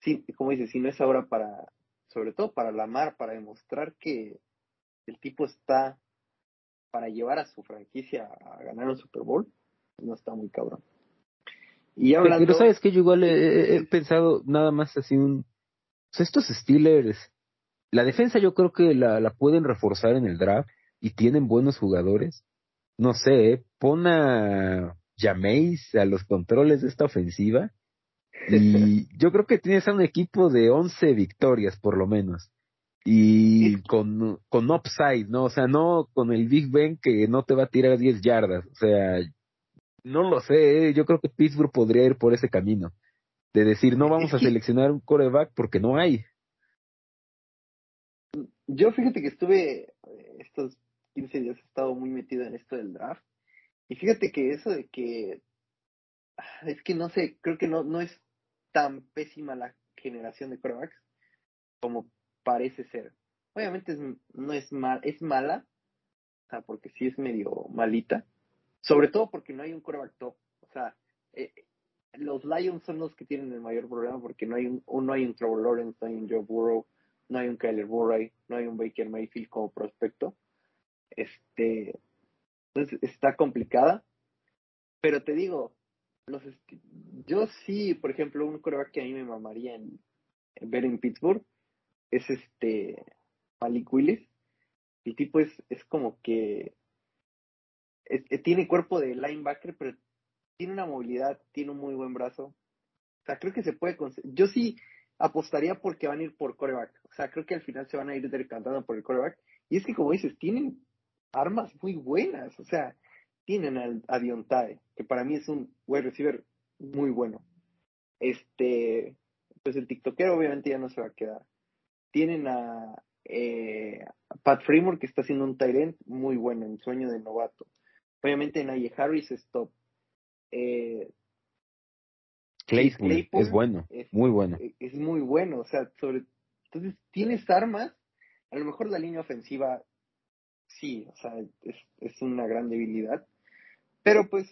sí, como dices, si no es ahora para, sobre todo para la mar, para demostrar que el tipo está para llevar a su franquicia a ganar un Super Bowl, no está muy cabrón. Y hablando... Pero sabes que yo igual he, pensado nada más así un... O sea, estos Steelers, la defensa yo creo que la, la pueden reforzar en el draft y tienen buenos jugadores. No sé, ¿eh? pon a Jameis a los controles de esta ofensiva y yo creo que tienes a un equipo de 11 victorias por lo menos. Y con, con upside, ¿no? O sea, no con el Big Ben que no te va a tirar 10 yardas. O sea, no lo sé, ¿eh? yo creo que Pittsburgh podría ir por ese camino. De decir, no vamos a seleccionar un coreback porque no hay. Yo fíjate que estuve eh, estos 15 días he estado muy metido en esto del draft. Y fíjate que eso de que ah, es que no sé, creo que no, no es tan pésima la generación de corebacks como parece ser. Obviamente no es mal, es mala, o sea, porque sí es medio malita, sobre todo porque no hay un coreback top. O sea, eh, los Lions son los que tienen el mayor problema porque no hay un, no hay un Trevor Lawrence, no hay un Joe Burrow, no hay un Kyler Murray, no hay un Baker Mayfield como prospecto. Este, entonces está complicada. Pero te digo, los yo sí, por ejemplo, un coreback que a mí me mamaría en, ver en Pittsburgh es este Malik Willis. El tipo es, es como que tiene cuerpo de linebacker, pero tiene una movilidad, tiene un muy buen brazo. O sea, creo que se puede. Yo sí apostaría porque van a ir por coreback. O sea, creo que al final se van a ir decantando por el coreback. Y es que, como dices, tienen armas muy buenas. O sea, tienen al, a Diontae, que para mí es un wide receiver muy bueno. Este, pues el TikTokero obviamente ya no se va a quedar. Tienen a, eh, Pat Fremont, que está haciendo un Tyrant muy bueno, en sueño de novato. Obviamente Naye Harris es top. Eh, Claypool, es bueno, muy bueno. Es muy bueno, o sea, sobre entonces tienes armas, a lo mejor la línea ofensiva sí, o sea, es, es una gran debilidad, pero pues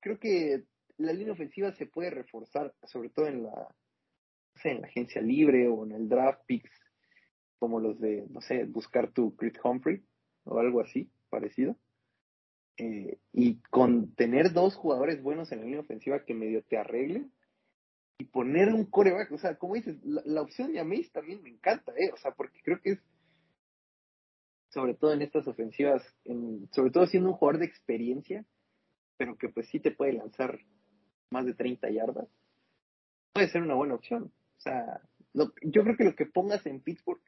creo que la línea ofensiva se puede reforzar, sobre todo en la, sé, en la agencia libre o en el draft picks, como los de, no sé, buscar tu Chris Humphrey o algo así, parecido. Eh, y con tener dos jugadores buenos en la línea ofensiva que medio te arreglen y poner un coreback, o sea, como dices, la, opción de Ameis también me encanta, ¿eh? O sea, porque creo que es, sobre todo en estas ofensivas, en, sobre todo siendo un jugador de experiencia, pero que pues sí te puede lanzar más de 30 yardas, puede ser una buena opción. O sea, yo creo que lo que pongas en Pittsburgh,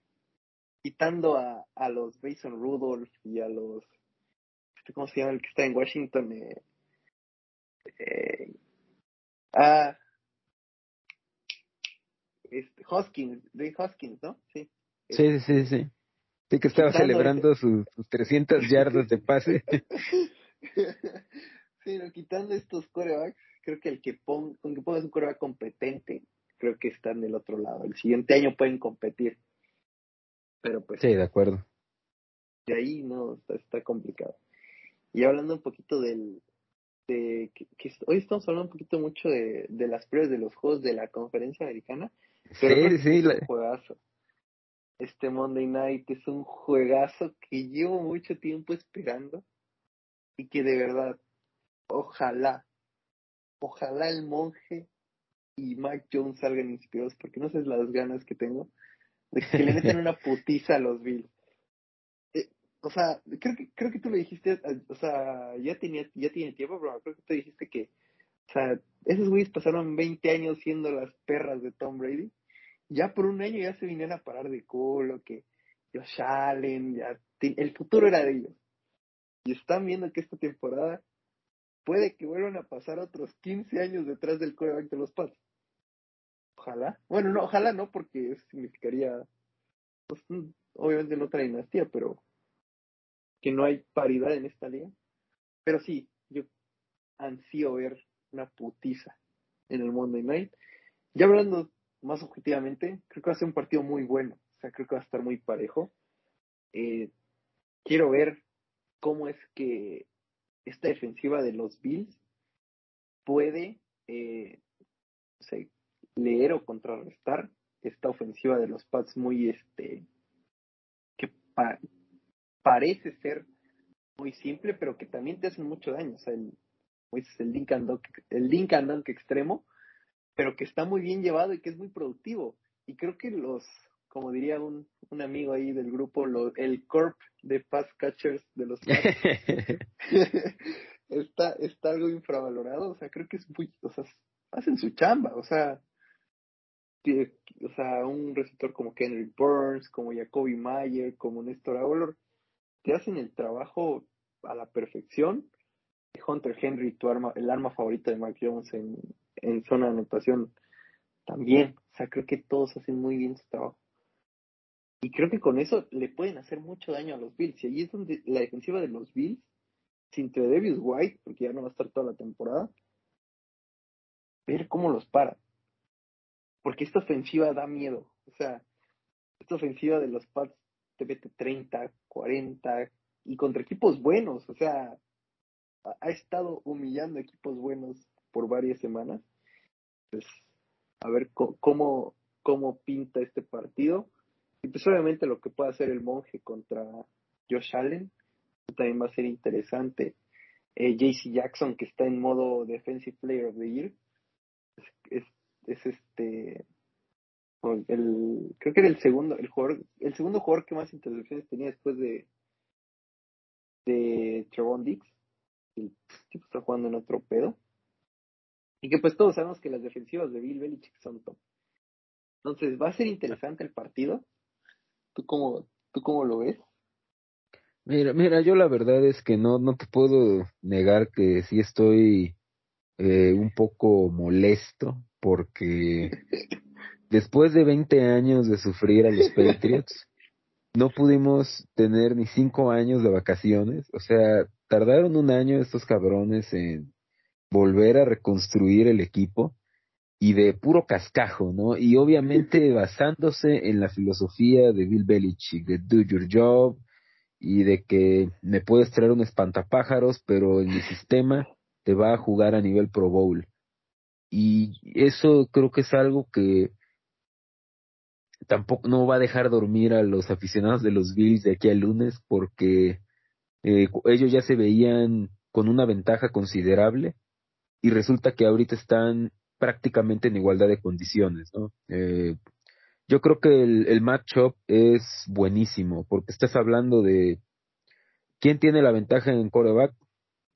quitando a, a los Mason Rudolph y a los este, ¿cómo se llama el que está en Washington? Eh, eh, ah, este, Hoskins, de Hoskins, ¿no? Sí. Sí, sí, sí. Sí, que estaba celebrando sus, 300 yardas de pase. sí, no, quitando estos corebacks, creo que el que ponga, que pongas un coreback competente, creo que está en el otro lado. El siguiente año pueden competir. Pero pues. Sí, de acuerdo. De ahí no, está complicado. Y hablando un poquito del... De, que, hoy estamos hablando un poquito mucho de, de las pruebas de los juegos de la conferencia americana. Pero sí, sí. Es un juegazo. Este Monday Night es un juegazo que llevo mucho tiempo esperando y que de verdad, ojalá, ojalá el monje y Mike Jones salgan inspirados porque no sé las ganas que tengo de que le metan una putiza a los Bills o sea, creo que, creo que tú le dijiste, o sea, ya tenía, ya tiene tiempo, pero creo que tú dijiste que, o sea, esos güeyes pasaron 20 años siendo las perras de Tom Brady. Ya por un año ya se vinieron a parar de culo, que Josh Allen, ya, el futuro era de ellos. Y están viendo que esta temporada puede que vuelvan a pasar otros 15 años detrás del coreback de los Pats. Ojalá. Bueno, no, ojalá no, porque significaría, pues, obviamente no otra dinastía, pero que no hay paridad en esta liga. Pero sí, yo ansío ver una putiza en el Monday Night. Ya hablando más objetivamente, creo que va a ser un partido muy bueno. O sea, creo que va a estar muy parejo. Eh, quiero ver cómo es que esta defensiva de los Bills puede eh, leer o contrarrestar esta ofensiva de los Pats muy este que, parece ser muy simple, pero que también te hacen mucho daño. O sea, el, el link and dunk, el link and extremo, pero que está muy bien llevado y que es muy productivo. Y creo que los, como diría un, un amigo ahí del grupo, el corp de pass catchers de los está, está algo infravalorado. O sea, creo que es muy, o sea, hacen su chamba. O sea, o sea, un receptor como Henry Burns, como Jacoby Mayer, como Néstor Aguilar, te hacen el trabajo a la perfección. Hunter Henry, tu arma, el arma favorita de Mark Jones en, en zona de anotación, también. O sea, creo que todos hacen muy bien su trabajo. Y creo que con eso le pueden hacer mucho daño a los Bills. Y ahí es donde la defensiva de los Bills, sin Tredevius White, porque ya no va a estar toda la temporada, ver cómo los para. Porque esta ofensiva da miedo. O sea, esta ofensiva de los Pats te mete 30, 40 y contra equipos buenos. O sea, ha estado humillando equipos buenos por varias semanas. Pues, a ver cómo, cómo pinta este partido. Y pues obviamente lo que puede hacer el monje contra Josh Allen también va a ser interesante. Eh, JC Jackson, que está en modo Defensive Player of the Year, es, este el creo que era el segundo el jugador el segundo jugador que más intercepciones tenía después de de Trevon Dix el tipo está jugando en otro pedo. Y que pues todos sabemos que las defensivas de Bill Belichick son top. Entonces va a ser interesante el partido. Tú cómo tú cómo lo ves mira mira yo la verdad es que no no te puedo negar que sí estoy eh, un poco molesto porque después de 20 años de sufrir a los Patriots, no pudimos tener ni cinco años de vacaciones. O sea, tardaron un año estos cabrones en volver a reconstruir el equipo y de puro cascajo, ¿no? Y obviamente basándose en la filosofía de Bill Belichick, de do your job y de que me puedes traer un espantapájaros, pero en mi sistema te va a jugar a nivel Pro Bowl. Y eso creo que es algo que tampoco no va a dejar dormir a los aficionados de los Bills de aquí al lunes porque eh, ellos ya se veían con una ventaja considerable y resulta que ahorita están prácticamente en igualdad de condiciones, ¿no? Eh, yo creo que el, el matchup es buenísimo porque estás hablando de quién tiene la ventaja en coreback,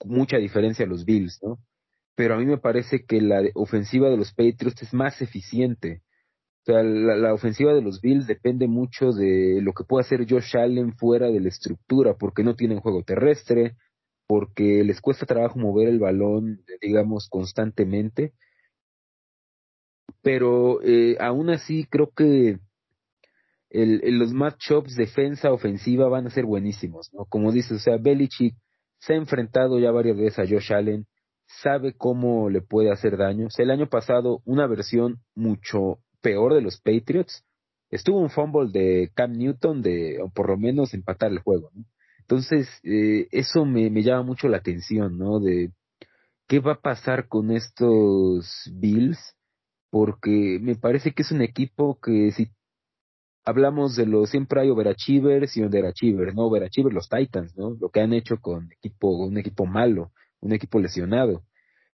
mucha diferencia a los Bills, ¿no? Pero a mí me parece que la ofensiva de los Patriots es más eficiente. O sea, la, ofensiva de los Bills depende mucho de lo que pueda hacer Josh Allen fuera de la estructura, porque no tienen juego terrestre, porque les cuesta trabajo mover el balón, digamos, constantemente. Pero eh, aún así creo que el, los matchups defensa ofensiva van a ser buenísimos, ¿no? Como dices, o sea, Belichick se ha enfrentado ya varias veces a Josh Allen, sabe cómo le puede hacer daño. el año pasado una versión mucho peor de los Patriots, estuvo un fumble de Cam Newton de, por lo menos empatar el juego, Entonces, eh, eso me, me llama mucho la atención, ¿no? De qué va a pasar con estos Bills, porque me parece que es un equipo que si hablamos de los, siempre hay overachievers y underachievers, ¿no? Overachievers los Titans, ¿no? Lo que han hecho con equipo, un equipo malo, un equipo lesionado.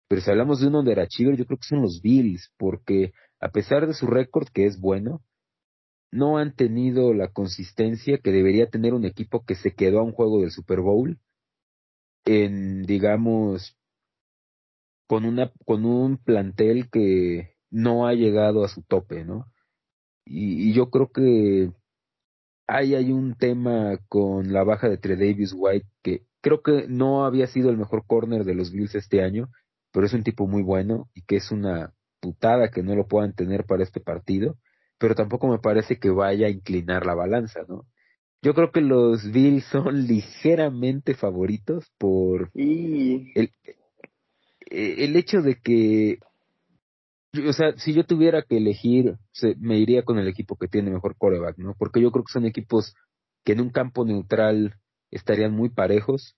Pero si hablamos de un underachiever, yo creo que son los Bills, porque a pesar de su récord, que es bueno, no han tenido la consistencia que debería tener un equipo que se quedó a un juego del Super Bowl en, digamos, con una, con un plantel que no ha llegado a su tope, ¿no? Y, yo creo que ahí hay un tema con la baja de Tredavious White que creo que no había sido el mejor corner de los Bills este año, pero es un tipo muy bueno y que es una putada que no lo puedan tener para este partido, pero tampoco me parece que vaya a inclinar la balanza, ¿no? Yo creo que los Bills son ligeramente favoritos por el, el hecho de que o sea, si yo tuviera que elegir, me iría con el equipo que tiene mejor coreback, ¿no? Porque yo creo que son equipos que en un campo neutral estarían muy parejos.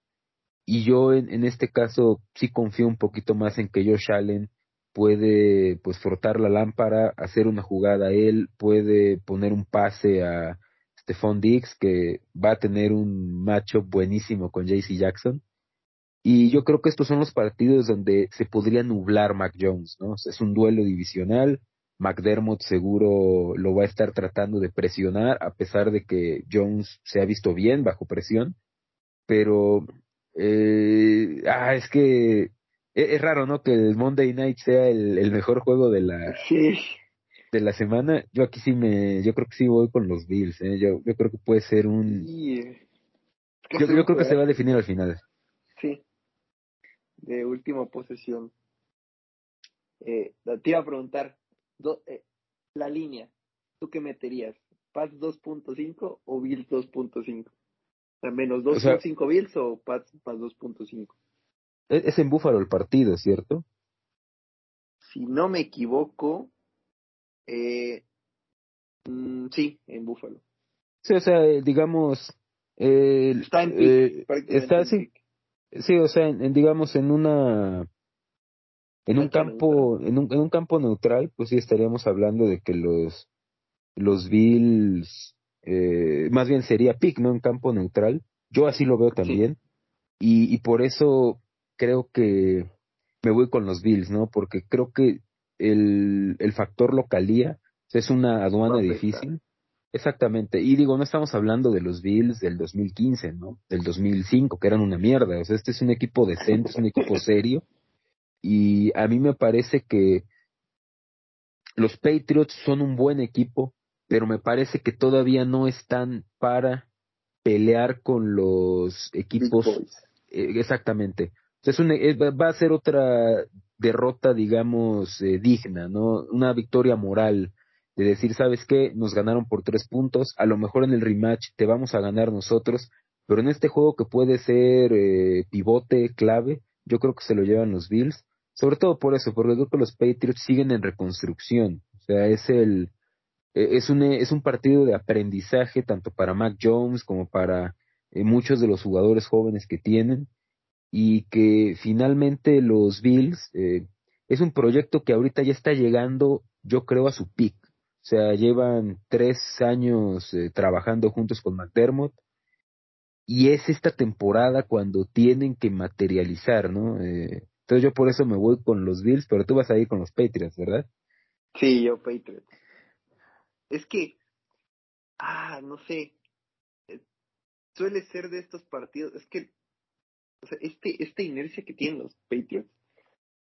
Y yo en, este caso sí confío un poquito más en que Josh Allen puede pues frotar la lámpara, hacer una jugada a él, puede poner un pase a Stephon Diggs que va a tener un macho buenísimo con JC Jackson y yo creo que estos son los partidos donde se podría nublar Mac Jones, ¿no? es un duelo divisional. McDermott seguro lo va a estar tratando de presionar, a pesar de que Jones se ha visto bien bajo presión. Pero, eh, ah, es que e, es, raro, ¿no? Que el Monday Night sea el, el mejor juego de la, de la semana, yo aquí sí me, yo creo que sí voy con los Bills, ¿eh? yo, yo creo que puede ser un, yo, yo creo que se va a definir al final. Sí, de última posesión. Eh, te iba a preguntar, eh, la línea, ¿tú qué meterías? ¿Pats 2.5 o Bills 2.5? O menos 2.5 Bills o Pats, Pats 2.5? Es en Búfalo el partido, ¿cierto? Si no me equivoco, eh, mm, sí, en Búfalo. Sí, o sea, eh, digamos... Eh, está en pick, está, sí, sí, o sea, en, digamos en una en un campo en un, en un campo neutral pues sí estaríamos hablando de que los los Bills eh, más bien sería pick no en campo neutral yo así lo veo también y, y por eso creo que me voy con los Bills, ¿no? Porque creo que el, el factor localía es una aduana difícil. Exactamente. Y digo, no estamos hablando de los Bills del 2015, ¿no? Del 2005, que eran una mierda. O sea, este es un equipo decente, es un equipo serio. Y a mí me parece que los Patriots son un buen equipo, pero me parece que todavía no están para pelear con los equipos. Eh, exactamente es va a ser otra derrota, digamos, eh, digna, ¿no? Una victoria moral de decir, ¿sabes qué? Nos ganaron por tres puntos, a lo mejor en el rematch te vamos a ganar nosotros, pero en este juego que puede ser eh, pivote, clave, yo creo que se lo llevan los Bills, sobre todo por eso, porque creo que los Patriots siguen en reconstrucción, o sea, es el, es un, es un partido de aprendizaje tanto para Mac Jones como para eh, muchos de los jugadores jóvenes que tienen, y que finalmente los Bills eh, es un proyecto que ahorita ya está llegando, yo creo, a su peak. O sea, llevan tres años eh, trabajando juntos con McDermott y es esta temporada cuando tienen que materializar, ¿no? Eh, entonces yo por eso me voy con los Bills, pero tú vas a ir con los Patriots, ¿verdad? Sí, yo Patriots. Es que, ah, no sé, suele ser de estos partidos, es que o sea, este, esta inercia que tienen los Patriots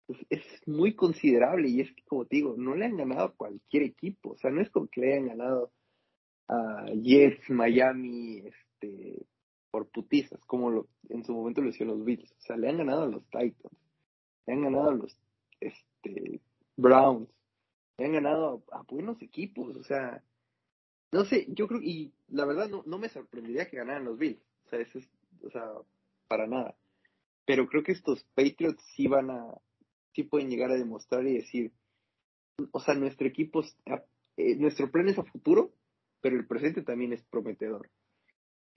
pues, es muy considerable y es que, como te digo, no le han ganado a cualquier equipo. O sea, no es como que le hayan ganado a Jets, Miami, este, por putizas, como lo, en su momento lo hicieron los Bills. O sea, le han ganado a los Titans, le han ganado a los este, Browns, le han ganado a, buenos equipos. O sea, no sé, yo creo, y la verdad no, no me sorprendería que ganaran los Bills. O sea, eso es, o sea, para nada. Pero creo que estos Patriots sí van a, sí pueden llegar a demostrar y decir, o sea, nuestro equipo, eh, nuestro plan es a futuro, pero el presente también es prometedor.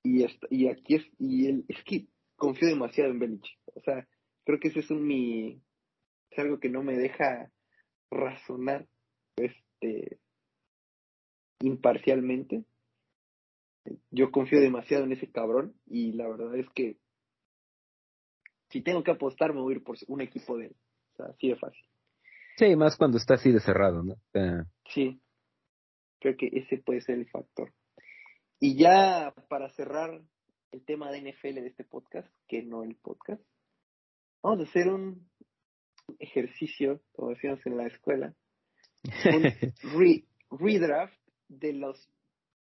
Y, y aquí es, y el, es que confío demasiado en Belichick. O sea, creo que ese es un mi, es algo que no me deja razonar, este, imparcialmente. Yo confío demasiado en ese cabrón y la verdad es que si tengo que apostar, me voy a ir por un equipo de él. O sea, así de fácil. Sí, más cuando está así de cerrado, ¿no? Sí, creo que ese puede ser el factor. Y ya para cerrar el tema de NFL de este podcast, que no el podcast, vamos a hacer un ejercicio, como decíamos en la escuela, un redraft de los,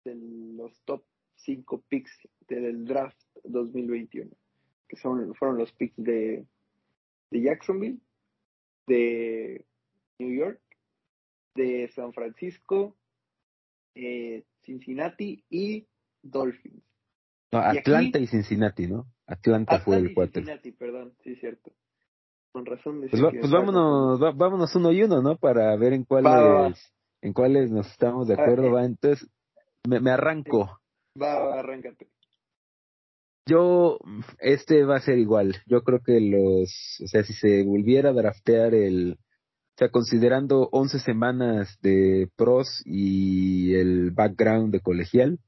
de los top 5 picks del draft 2021 que son, fueron los picks de, de Jacksonville, de New York, de San Francisco, eh, Cincinnati y Dolphins. No, Atlanta y, Cincinnati, ¿no? Atlanta, fue el cuatro. Cincinnati, perdón, sí, cierto. Con razón. Pues, pues vámonos, vámonos uno y uno, ¿no? Para ver en cuáles, en cuáles nos estamos de acuerdo. va, entonces, me, me arranco. Va, va, arráncate. Yo, este va a ser igual. Yo creo que los, o sea, si se volviera a draftear el, o sea, considerando 11 semanas de pros y el background de colegial,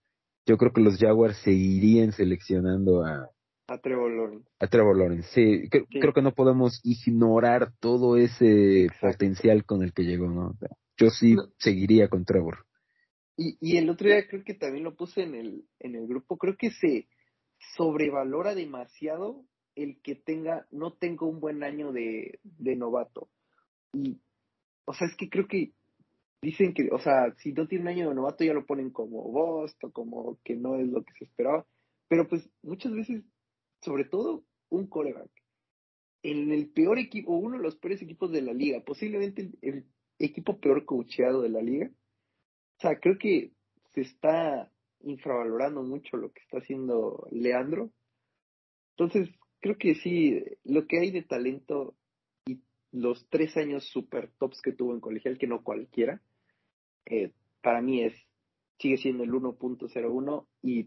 yo creo que los Jaguars seguirían seleccionando a, a Trevor Lawrence. A Trevor Lawrence, sí. Creo, que no podemos ignorar todo ese potencial con el que llegó, ¿no? yo sí seguiría con Trevor. Y, y el otro día creo que también lo puse en el, en el grupo, creo que se, sobrevalora demasiado el que tenga, no tenga un buen año de, de novato. Y, o sea, es que creo que dicen que, o sea, si no tiene un año de novato ya lo ponen como Bost o como que no es lo que se esperaba. Pero pues muchas veces, sobre todo un coreback, en el peor equipo, uno de los peores equipos de la liga, posiblemente el, equipo peor coacheado de la liga. O sea, creo que se está infravalorando mucho lo que está haciendo Leandro. Entonces, creo que sí, lo que hay de talento y los tres años super tops que tuvo en colegial, que no cualquiera, eh, para mí es, sigue siendo el 1.01 y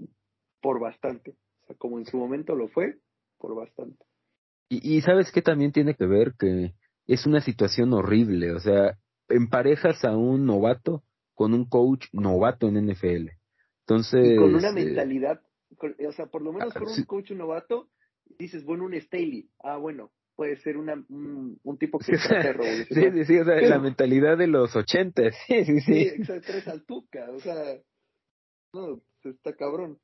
por bastante. Sea, como en su momento lo fue, por bastante. Y, y sabes que también tiene que ver que es una situación horrible, o sea, emparejas a un novato con un coach novato en NFL. Entonces. Y con una eh, mentalidad, o sea, por lo menos con un coach novato, dices, bueno, un Staley. Ah, bueno, puede ser una, un, tipo que trata de Sí, sí, sí, o sea, la mentalidad de los ochentas. Sí, sí, sí. Exacto, tres altuca, o sea, no, está cabrón.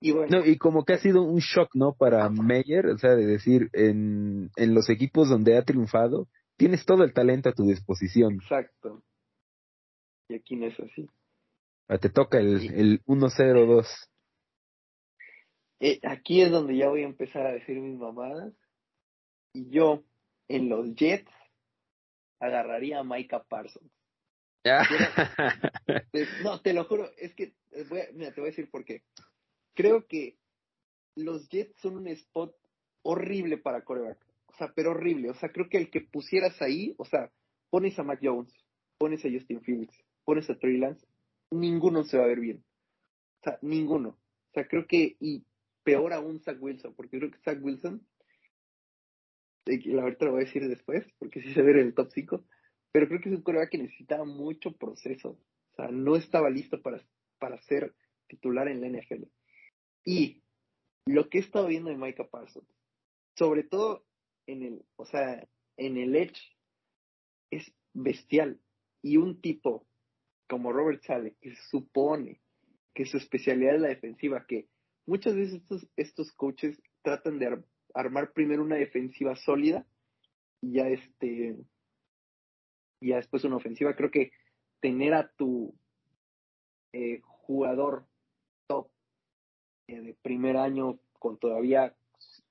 Y bueno. No, y como que ha sido un shock, ¿no? Para Meyer, o sea, de decir, en, en los equipos donde ha triunfado, tienes todo el talento a tu disposición. Exacto. Y aquí no es así. Ah, te toca el, el 1-0-2. Eh, aquí es donde ya voy a empezar a decir mis mamadas. Y yo, en los Jets, agarraría a Micah Parsons. no, te lo juro, es que, eh, voy mira, te voy a decir por qué. Creo que los Jets son un spot horrible para coreback. O sea, pero horrible. O sea, creo que el que pusieras ahí, o sea, pones a Mac Jones, pones a Justin Fields, pones a Trey Lance, ninguno se va a ver bien. O sea, ninguno. O sea, creo que, y peor aún Zach Wilson, porque creo que Zach Wilson, la verdad lo voy a decir después, porque sí se ve en el top 5, pero creo que es un coreback que necesitaba mucho proceso. O sea, no estaba listo para, para ser titular en la NFL. Y lo que he estado viendo de Micah Parsons, sobre todo en el, o sea, en el edge, es bestial. Y un tipo como Robert Sale, que supone que su especialidad es la defensiva, que muchas veces estos, estos coaches tratan de armar primero una defensiva sólida y ya este ya después una ofensiva. Creo que tener a tu eh, jugador eh, de primer año con todavía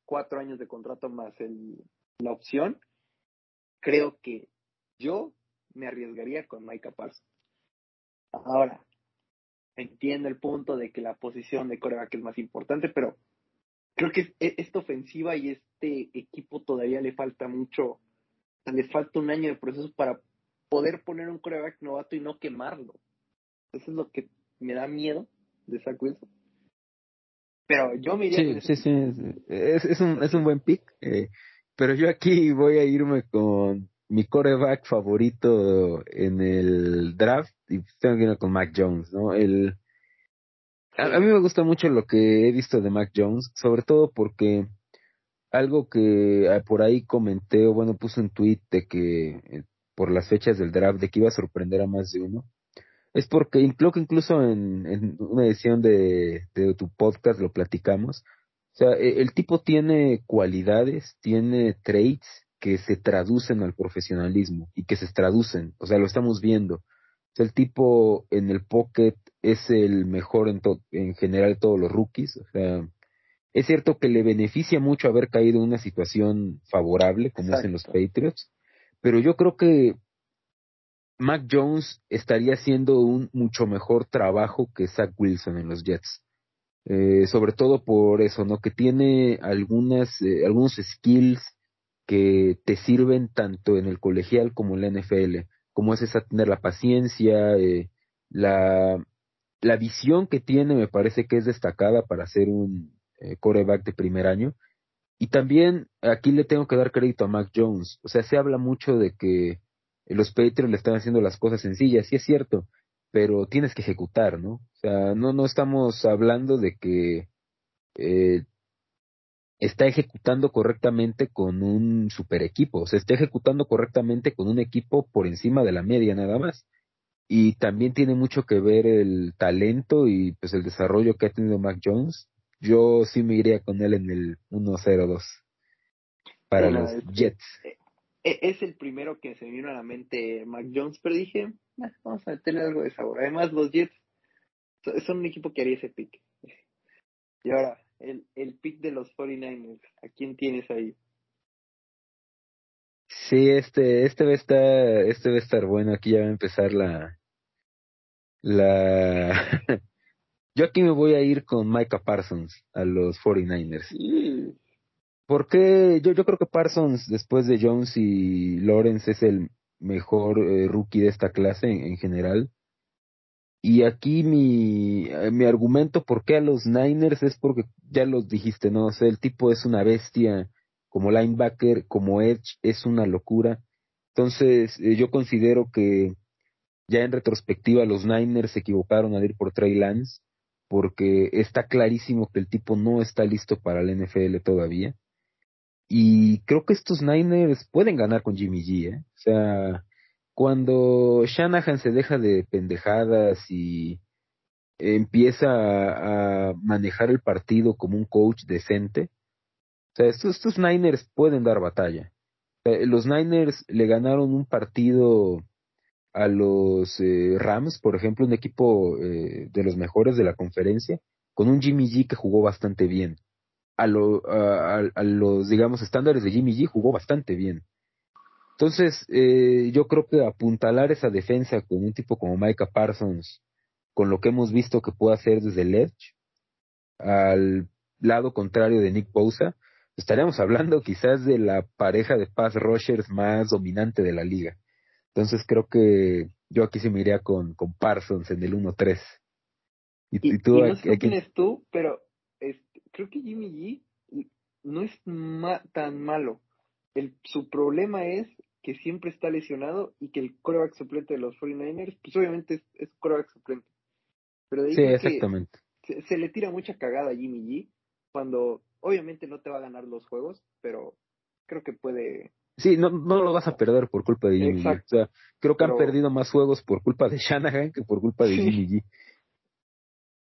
cuatro años de contrato más el, la opción, creo que yo me arriesgaría con Micah Parsons. Ahora, entiendo el punto de que la posición de coreback es más importante, pero creo que e, esta ofensiva y este equipo todavía le falta mucho, le falta un año de proceso para poder poner un coreback novato y no quemarlo. Eso es lo que me da miedo de Zach Wilson. Pero yo me iría. Sí, sí, sí. Es, es, un, es un buen pick. Eh, pero yo aquí voy a irme con mi coreback favorito en el draft y tengo que ir con Mac Jones, ¿no? El, a, mí me gusta mucho lo que he visto de Mac Jones, sobre todo porque algo que ah, por ahí comenté o bueno puse un tweet de que eh, por las fechas del draft de que iba a sorprender a más de uno es porque incluso en, en una edición de, de tu podcast lo platicamos o sea e, el tipo tiene cualidades tiene traits que se traducen al profesionalismo y que se traducen, o sea, lo estamos viendo. O sea, el tipo en el pocket es el mejor en, en general de todos los rookies, o sea, es cierto que le beneficia mucho haber caído en una situación favorable, como es en los Patriots, pero yo creo que Mac Jones estaría haciendo un mucho mejor trabajo que Zach Wilson en los Jets. Eh, sobre todo por eso, ¿no? Que tiene algunas, eh, algunos skills que te sirven tanto en el colegial como en la NFL, como es esa tener la paciencia, eh, la, la visión que tiene me parece que es destacada para ser un eh, coreback de primer año. Y también aquí le tengo que dar crédito a Mac Jones. O sea, se habla mucho de que los Patriots le están haciendo las cosas sencillas, y es cierto, pero tienes que ejecutar, ¿no? O sea, no, no estamos hablando de que eh, está ejecutando correctamente con un super equipo, o sea, está ejecutando correctamente con un equipo por encima de la media nada más. Y también tiene mucho que ver el talento y pues el desarrollo que ha tenido Mac Jones. Yo sí me iría con él en el 1-0-2 para los Jets. E, es el primero que se me vino a la mente Mac Jones, pero dije, vamos a tener algo de sabor. Además, los Jets son un equipo que haría ese pick. Y ahora, el, el pick de los 49ers, ¿a quién tienes ahí? Sí, este, este va a estar, este va a estar bueno. Aquí ya va a empezar la, la. Yo aquí me voy a ir con Micah Parsons a los 49ers. Sí. Porque yo, yo creo que Parsons, después de Jones y Lawrence, es el mejor eh, rookie de esta clase en, general. Y aquí mi, eh, mi argumento por qué a los Niners es porque ya los dijiste, ¿no? O sea, el tipo es una bestia como linebacker, como edge, es una locura. Entonces, eh, yo considero que ya en retrospectiva los Niners se equivocaron al ir por Trey Lance, porque está clarísimo que el tipo no está listo para el NFL todavía. Y creo que estos Niners pueden ganar con Jimmy G, ¿eh? O sea, cuando Shanahan se deja de pendejadas y empieza a, manejar el partido como un coach decente, o sea, estos, Niners pueden dar batalla. los Niners le ganaron un partido a los eh, Rams, por ejemplo, un equipo eh, de los mejores de la conferencia, con un Jimmy G que jugó bastante bien a, lo, a, los, digamos, estándares de Jimmy G jugó bastante bien. Entonces, eh, yo creo que apuntalar esa defensa con un tipo como Micah Parsons, con lo que hemos visto que puede hacer desde el Edge, al lado contrario de Nick Bosa, estaríamos hablando quizás de la pareja de pass rushers más dominante de la liga. Entonces creo que yo aquí se me iría con, con Parsons en el 1-3. Y, tú, no sé qué tienes tú, pero creo que Jimmy G no es tan malo. El, su problema es que siempre está lesionado y que el coreback suplente de los 49ers, pues obviamente es, es coreback suplente. Pero de ahí sí, exactamente. Se, le tira mucha cagada a Jimmy G cuando obviamente no te va a ganar los juegos, pero creo que puede. Sí, no, no lo vas a perder por culpa de Jimmy G. O sea, creo que han perdido más juegos por culpa de Shanahan que por culpa de Jimmy G.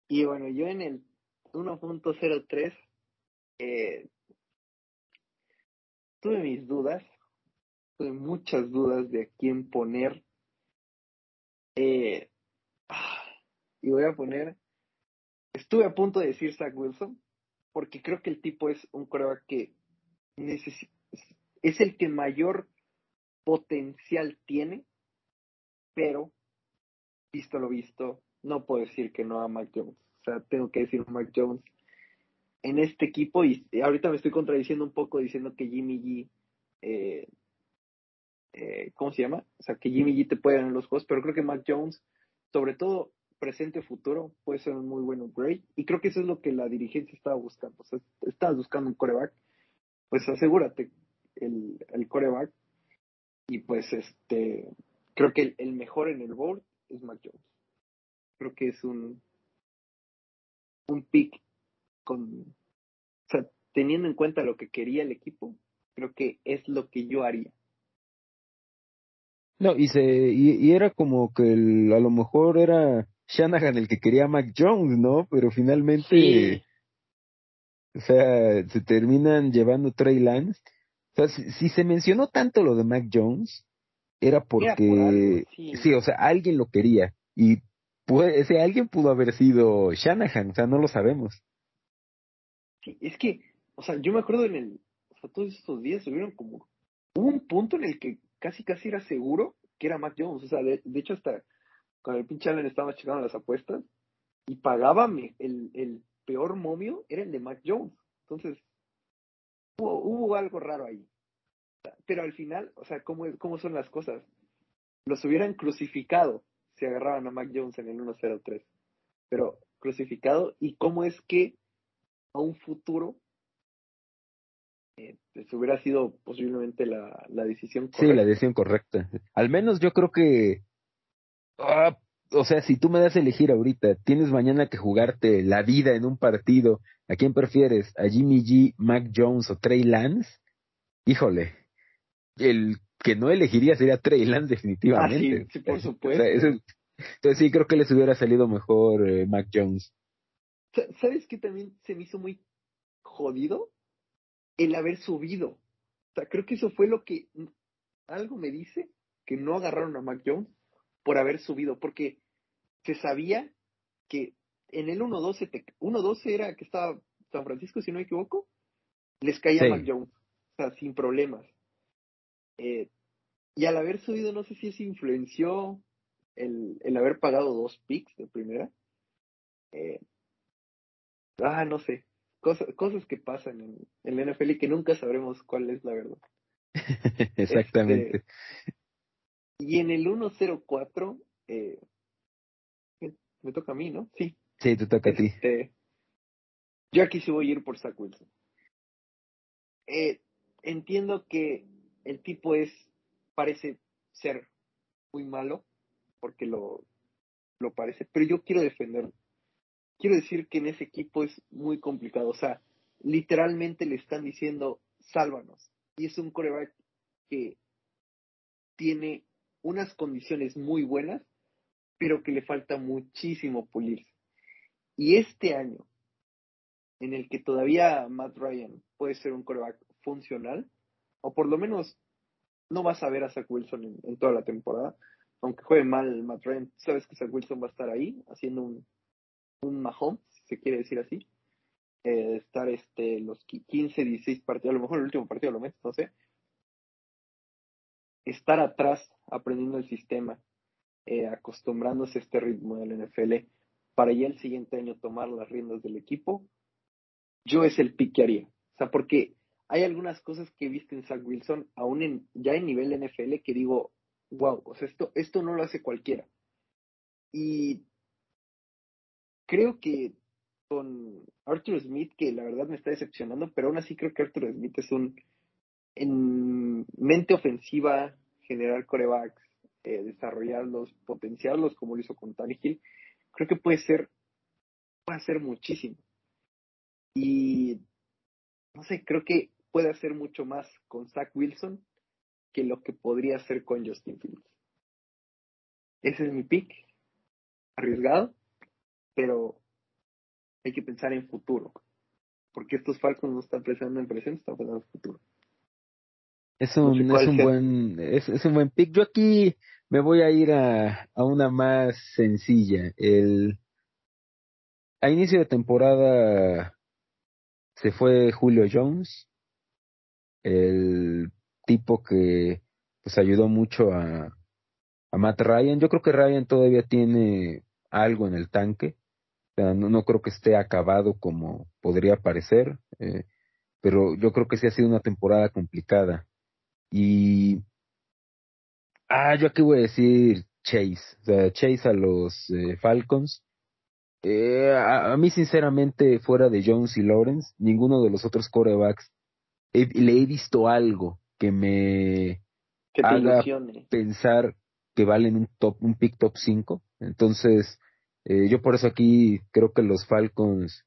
Y bueno, yo en el 1.03, eh, tuve mis dudas, tuve muchas dudas de a quién poner. Eh, y voy a poner, estuve a punto de decir Zach Wilson, porque creo que el tipo es un coreback que es el que mayor potencial tiene, pero, visto lo visto, no puedo decir que no a Mac Jones. O sea, tengo que decir Mark Jones en este equipo y ahorita me estoy contradiciendo un poco diciendo que Jimmy G, eh, eh, ¿cómo se llama? O sea, que Jimmy G te puede ganar los juegos, pero creo que Mark Jones, sobre todo presente futuro, puede ser un muy buen upgrade y creo que eso es lo que la dirigencia estaba buscando. O sea, estabas buscando un coreback, pues asegúrate el, el coreback y pues este, creo que el, el mejor en el board es Mark Jones. Creo que es un, un pick con, o sea, teniendo en cuenta lo que quería el equipo, creo que es lo que yo haría. No, y se, y, era como que a lo mejor era Shanahan el que quería a Mac Jones, ¿no? Pero finalmente, o sea, se terminan llevando Trey Lance. O sea, si, se mencionó tanto lo de Mac Jones, era porque, sí, o sea, alguien lo quería. Y ese alguien pudo haber sido Shanahan, o sea, no lo sabemos. Sí, es que, o sea, yo me acuerdo en el, o sea, todos estos días subieron como, hubo un punto en el que casi casi era seguro que era Mac Jones, o sea, de, hecho hasta con el pinche Allen estaba checando las apuestas y pagaba el, el peor momio era el de Mac Jones, entonces hubo, hubo algo raro ahí. Pero al final, o sea, ¿cómo, ¿cómo son las cosas? Los hubieran crucificado se agarraban a Mac Jones en el 1-0-3. Pero crucificado, ¿y cómo es que a un futuro eh, pues hubiera sido posiblemente la, la decisión correcta? Sí, la decisión correcta. Al menos yo creo que. Ah, o sea, si tú me das a elegir ahorita, tienes mañana que jugarte la vida en un partido, ¿a quién prefieres? ¿A Jimmy G, Mac Jones o Trey Lance? Híjole, el que no elegiría sería Trey Lance definitivamente. Ah, sí, por supuesto. entonces sí, creo que les hubiera salido mejor eh, Mac Jones. ¿Sabes qué también se me hizo muy jodido? El haber subido. O sea, creo que eso fue lo que algo me dice que no agarraron a Mac Jones por haber subido, porque se sabía que en el 1-12, 1-12 era que estaba San Francisco, si no me equivoco, les caía Mac Jones, o sea, sin problemas. Eh, y al haber subido, no sé si eso influenció el, el haber pagado dos picks de primera. Eh, ah, no sé. Cosas, cosas que pasan en, en la NFL y que nunca sabremos cuál es la verdad. Exactamente. Este, y en el 104, eh, me toca a mí, ¿no? Sí. Sí, te toca a ti. Este, yo aquí sí voy a ir por Zach Wilson. Eh, entiendo que el tipo es, parece ser muy malo, porque lo, lo parece, pero yo quiero defenderlo. Quiero decir que en ese equipo es muy complicado. O sea, literalmente le están diciendo, sálvanos. Y es un coreback que tiene unas condiciones muy buenas, pero que le falta muchísimo pulirse. Y este año, en el que todavía Matt Ryan puede ser un coreback funcional, o por lo menos no vas a ver a Zach Wilson en, toda la temporada, aunque juegue mal Matt Ryan, sabes que Zach Wilson va a estar ahí haciendo un, un Mahomes, si se quiere decir así, eh, estar este, los 15, 16 partidos, a lo mejor el último partido lo metes, no sé, estar atrás aprendiendo el sistema, eh, acostumbrándose a este ritmo del NFL, para ya el siguiente año tomar las riendas del equipo, yo es el pick haría. O sea, porque hay algunas cosas que he visto en Zach Wilson, aún en, ya en nivel NFL, que digo, wow, o sea, esto, esto no lo hace cualquiera. Y creo que con Arthur Smith, que la verdad me está decepcionando, pero aún así creo que Arthur Smith es un, en mente ofensiva, generar corebacks, eh, desarrollarlos, potenciarlos como lo hizo con Hill, creo que puede ser, puede hacer muchísimo. Y no sé, creo que puede hacer mucho más con Zach Wilson que lo que podría hacer con Justin Fields. Ese es mi pick, arriesgado, pero hay que pensar en futuro, porque estos Falcons no están pensando en presente, están pensando en futuro. Es un, es un buen, es, es, un buen pick. Yo aquí me voy a ir a, a una más sencilla. El, a inicio de temporada se fue Julio Jones, el tipo que pues ayudó mucho a, a Matt Ryan. Yo creo que Ryan todavía tiene algo en el tanque. O sea, no, no creo que esté acabado como podría parecer, eh, pero yo creo que sí ha sido una temporada complicada. Y. Ah, yo aquí voy a decir Chase. O sea, Chase a los eh, Falcons. Eh, a, mí, sinceramente, fuera de Jones y Lawrence, ninguno de los otros corebacks le he visto algo que me haga pensar que valen un top, un pick top 5. Entonces, eh, yo por eso aquí creo que los Falcons,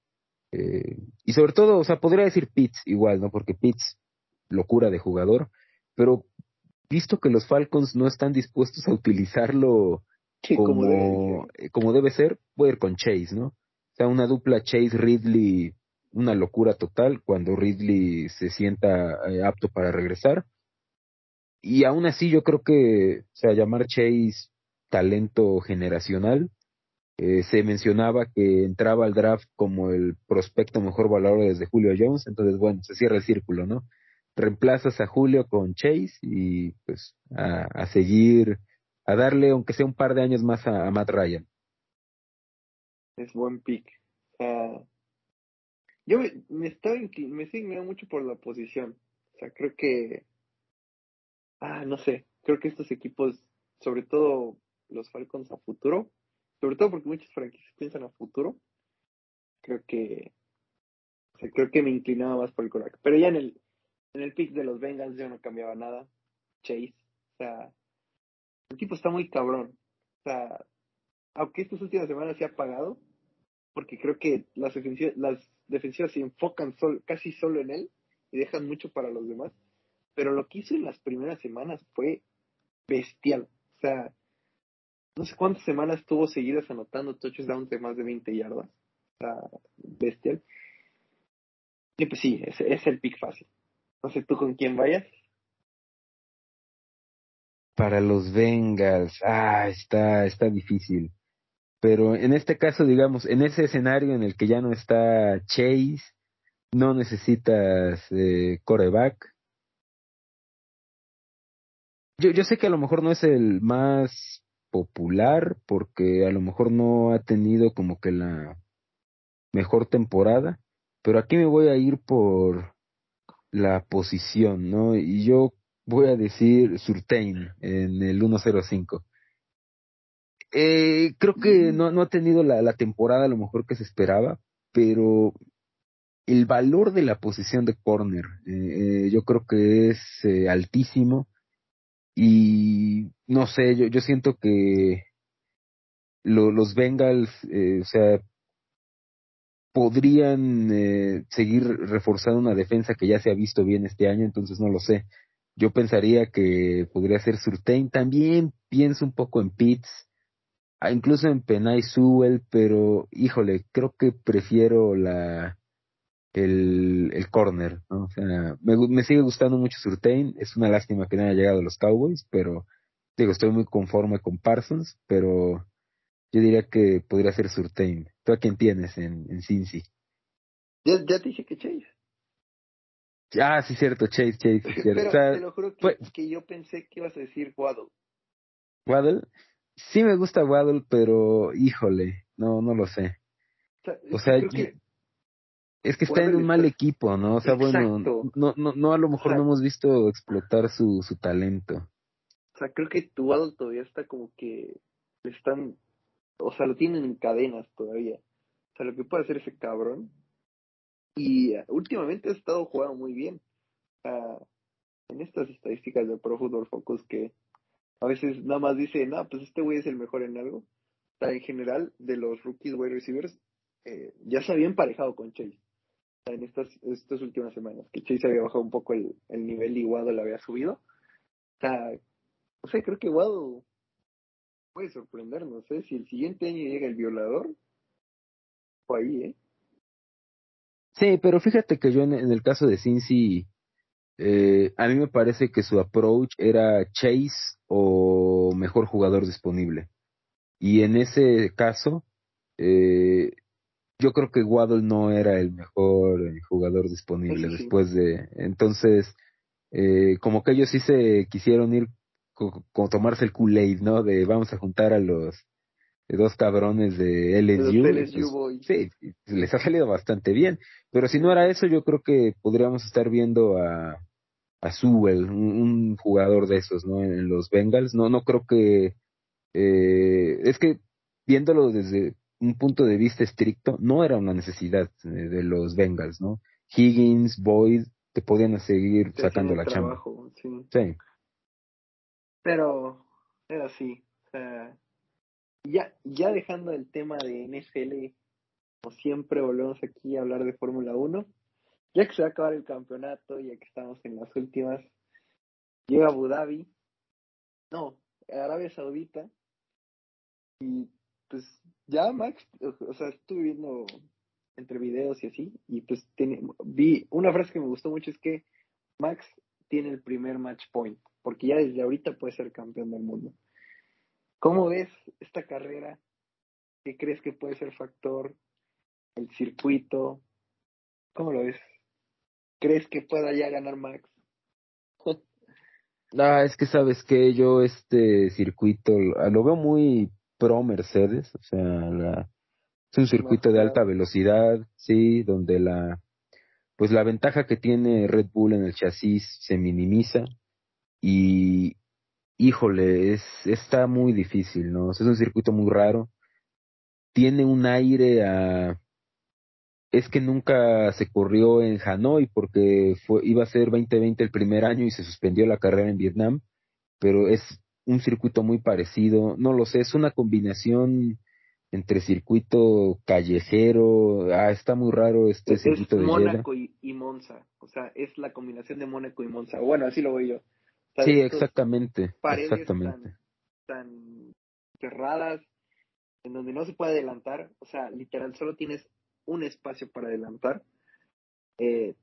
eh, y sobre todo, o sea, podría decir Pitts igual, ¿no? Porque Pitts, locura de jugador, pero visto que los Falcons no están dispuestos a utilizarlo como, eh, como, debe ser, a ir con Chase, ¿no? O sea, una dupla Chase-Ridley, una locura total cuando Ridley se sienta eh, apto para regresar. Y aún así yo creo que, o sea, llamar Chase talento generacional, eh, se mencionaba que entraba al draft como el prospecto mejor valor desde Julio Jones, entonces bueno, se cierra el círculo, ¿no? reemplazas a Julio con Chase y pues a, seguir, a darle aunque sea un par de años más a, Matt Ryan. Es buen pick. Yo me, me estaba me estoy mucho por la posición. O sea, creo que, ah, no sé, creo que estos equipos, sobre todo los Falcons a futuro, sobre todo porque muchas franquicias piensan a futuro, creo que, o sea, creo que me inclinaba más por el coraje. Pero ya en el, en el pick de los Bengals yo no cambiaba nada. Chase. O sea, el tipo está muy cabrón. O sea, aunque estas últimas semanas se ha apagado, porque creo que las defensivas, se enfocan casi solo en él y dejan mucho para los demás. Pero lo que hizo en las primeras semanas fue bestial. O sea, no sé cuántas semanas estuvo seguidas anotando touchdowns de más de 20 yardas. O sea, bestial. Y pues sí, es, es el pick fácil. No sé tú con quién vayas. para los Bengals, ah, está, está difícil. Pero en este caso, digamos, en ese escenario en el que ya no está Chase, no necesitas eh, coreback. Yo, yo sé que a lo mejor no es el más popular porque a lo mejor no ha tenido como que la mejor temporada, pero aquí me voy a ir por la posición, ¿no? Y yo voy a decir Surtain en el 105. Eh, creo que no, no ha tenido la, la, temporada a lo mejor que se esperaba, pero el valor de la posición de corner eh, eh yo creo que es eh, altísimo y no sé, yo, yo siento que lo, los Bengals, eh, o sea, podrían eh, seguir reforzando una defensa que ya se ha visto bien este año, entonces no lo sé. Yo pensaría que podría ser Surtain. También pienso un poco en Pitts, incluso en Penay Sewell, pero híjole, creo que prefiero la el, el corner, ¿no? O sea, me, me sigue gustando mucho Surtain, es una lástima que no haya llegado a los Cowboys, pero digo, estoy muy conforme con Parsons, pero yo diría que podría ser Surtain. ¿Tú a quién tienes en, en Cincy? Ya, ya te dije que Chase. Ah, sí, cierto, Chase, Chase, cierto. Pero te lo juro que, que, yo pensé que ibas a decir Waddle. ¿Waddle? Sí me gusta Waddle, pero híjole, no, no lo sé. O sea, es que está en un mal equipo, ¿no? O sea, bueno, no, no, no, a lo mejor no hemos visto explotar su, su talento. O sea, creo que tu Waddle todavía está como que le están, o sea, lo tienen en cadenas todavía. O sea, lo que puede hacer ese cabrón y uh, últimamente ha estado jugando muy bien. Uh, en estas estadísticas de Pro Football Focus que a veces nada más dice, no, pues este güey es el mejor en algo. O sea, en general, de los rookies wide receivers, eh, ya se había emparejado con Chase. O sea, en estas, estas últimas semanas, que Chase había bajado un poco el, el nivel y Waddle había subido. O sea, o sea, creo que Waddle puede sorprendernos, ¿eh? Si el siguiente año llega el violador, fue ahí, ¿eh? Sí, pero fíjate que yo en, el caso de Cincy, eh, a mí me parece que su approach era Chase o mejor jugador disponible. Y en ese caso, eh, yo creo que Waddle no era el mejor eh, jugador disponible después de. Entonces, eh, como que ellos sí se quisieron ir con, tomarse el Kool-Aid, ¿no? De vamos a juntar a los de dos cabrones de LSU. Pues, sí, les ha salido bastante bien. Pero si no era eso, yo creo que podríamos estar viendo a, a Sewell, un, jugador de esos, ¿no? En, los Bengals. No, no creo que. Eh, es que viéndolo desde un punto de vista estricto, no era una necesidad de, los Bengals, ¿no? Higgins, Boyd, te podían seguir sacando la chamba. Sí. sí. Pero era así. O sea, ya, ya dejando el tema de NFL, como siempre volvemos aquí a hablar de Fórmula 1. Ya que se va a acabar el campeonato, ya que estamos en las últimas, llega Abu Dhabi, no, Arabia Saudita, y pues ya Max, o sea, estuve viendo entre videos y así, y pues tiene, vi una frase que me gustó mucho es que Max tiene el primer match point, porque ya desde ahorita puede ser campeón del mundo. ¿Cómo ves esta carrera? ¿Qué crees que puede ser factor? ¿El circuito? ¿Cómo lo ves? ¿Crees que pueda ya ganar Max? ah, es que sabes que yo este circuito lo veo muy pro Mercedes, o sea, la, es un circuito de alta velocidad, sí, donde la pues la ventaja que tiene Red Bull en el chasis se minimiza y, híjole, es, está muy difícil, ¿no? es un circuito muy raro. Tiene un aire a... Es que nunca se corrió en Hanoi porque fue, iba a ser 2020 el primer año y se suspendió la carrera en Vietnam, pero es un circuito muy parecido, no lo sé, es una combinación entre circuito callejero, ah, está muy raro este circuito de Mónaco y, y, Monza, o sea, es la combinación de Mónaco y Monza, bueno, así lo veo yo sí, exactamente. exactamente. Tan, cerradas, en donde no se puede adelantar, o sea, literal, solo tienes un espacio para adelantar. Eh,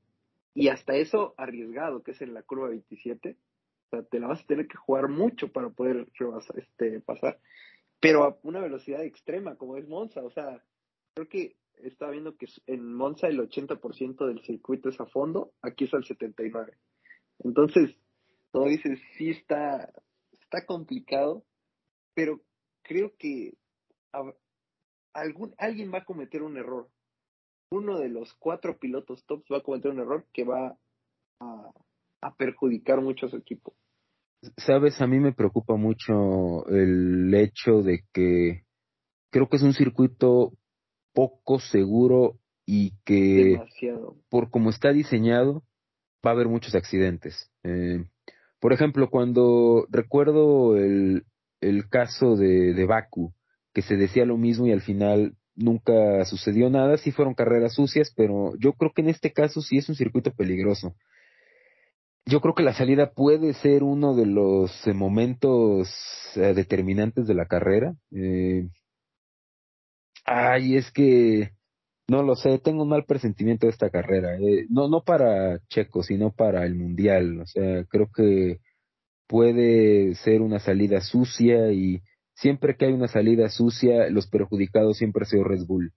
y hasta eso arriesgado, que es en la curva 27. O sea, te la vas a tener que jugar mucho para poder este, pasar. Pero a una velocidad extrema, como es Monza. O sea, creo que estaba viendo que en Monza el 80% del circuito es a fondo, aquí es al 79%. Entonces, todo dices, sí está, está complicado, pero creo que algún, alguien va a cometer un error. Uno de los cuatro pilotos tops va a cometer un error que va a, a perjudicar mucho a su equipo. Sabes, a mí me preocupa mucho el hecho de que creo que es un circuito poco seguro y que por como está diseñado va a haber muchos accidentes. Eh, por ejemplo, cuando recuerdo el, el caso de, de Baku, que se decía lo mismo y al final nunca sucedió nada, sí fueron carreras sucias, pero yo creo que en este caso sí es un circuito peligroso. Yo creo que la salida puede ser uno de los eh, momentos eh, determinantes de la carrera. Eh, ay, es que no lo sé, tengo un mal presentimiento de esta carrera. Eh, no, no para Checo, sino para el Mundial. O sea, creo que puede ser una salida sucia y siempre que hay una salida sucia, los perjudicados siempre ha sido Red Bull.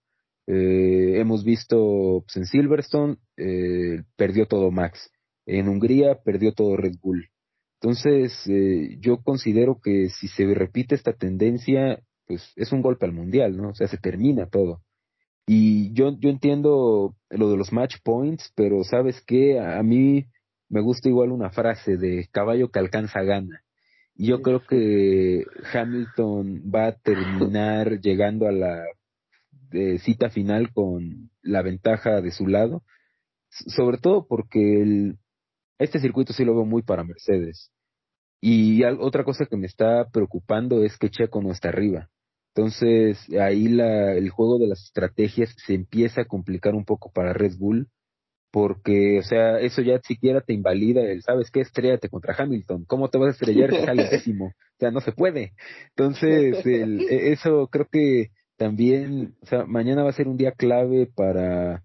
Eh, hemos visto pues, en Silverstone, eh, perdió todo Max. En Hungría perdió todo Red Bull. Entonces, eh, yo considero que si se repite esta tendencia, pues es un golpe al mundial, ¿no? O sea, se termina todo. Y yo, yo entiendo lo de los match points, pero sabes qué, a, mí me gusta igual una frase de caballo que alcanza gana. Yo creo que Hamilton va a terminar llegando a la eh, cita final con la ventaja de su lado, sobre todo porque el, este circuito sí lo veo muy para Mercedes. Y otra cosa que me está preocupando es que Checo no está arriba. Entonces ahí la, el juego de las estrategias se empieza a complicar un poco para Red Bull, porque, o sea, eso ya siquiera te invalida el, ¿sabes qué? Estrellate contra Hamilton. ¿Cómo te vas a estrellar si sale? O sea, no se puede. Entonces, e, eso creo que también, o sea, mañana va a ser un día clave para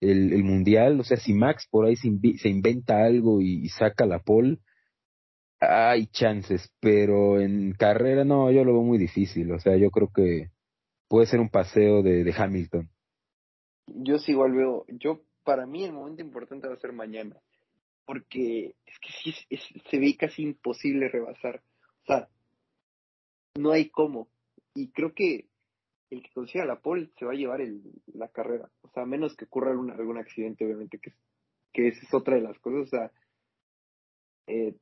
el, mundial. O sea, si Max por ahí se, inventa algo y, y saca la pole, hay chances, pero en carrera no, yo lo veo muy difícil. O sea, yo creo que puede ser un paseo de, de Hamilton. Yo sí igual veo, yo para mí el momento importante va a ser mañana, porque es que sí se ve casi imposible rebasar. O sea, no hay cómo. Y creo que el que consiga la pole se va a llevar el, la carrera. O sea, a menos que ocurra algún, algún accidente, obviamente, que, que esa es otra de las cosas. O sea, eh,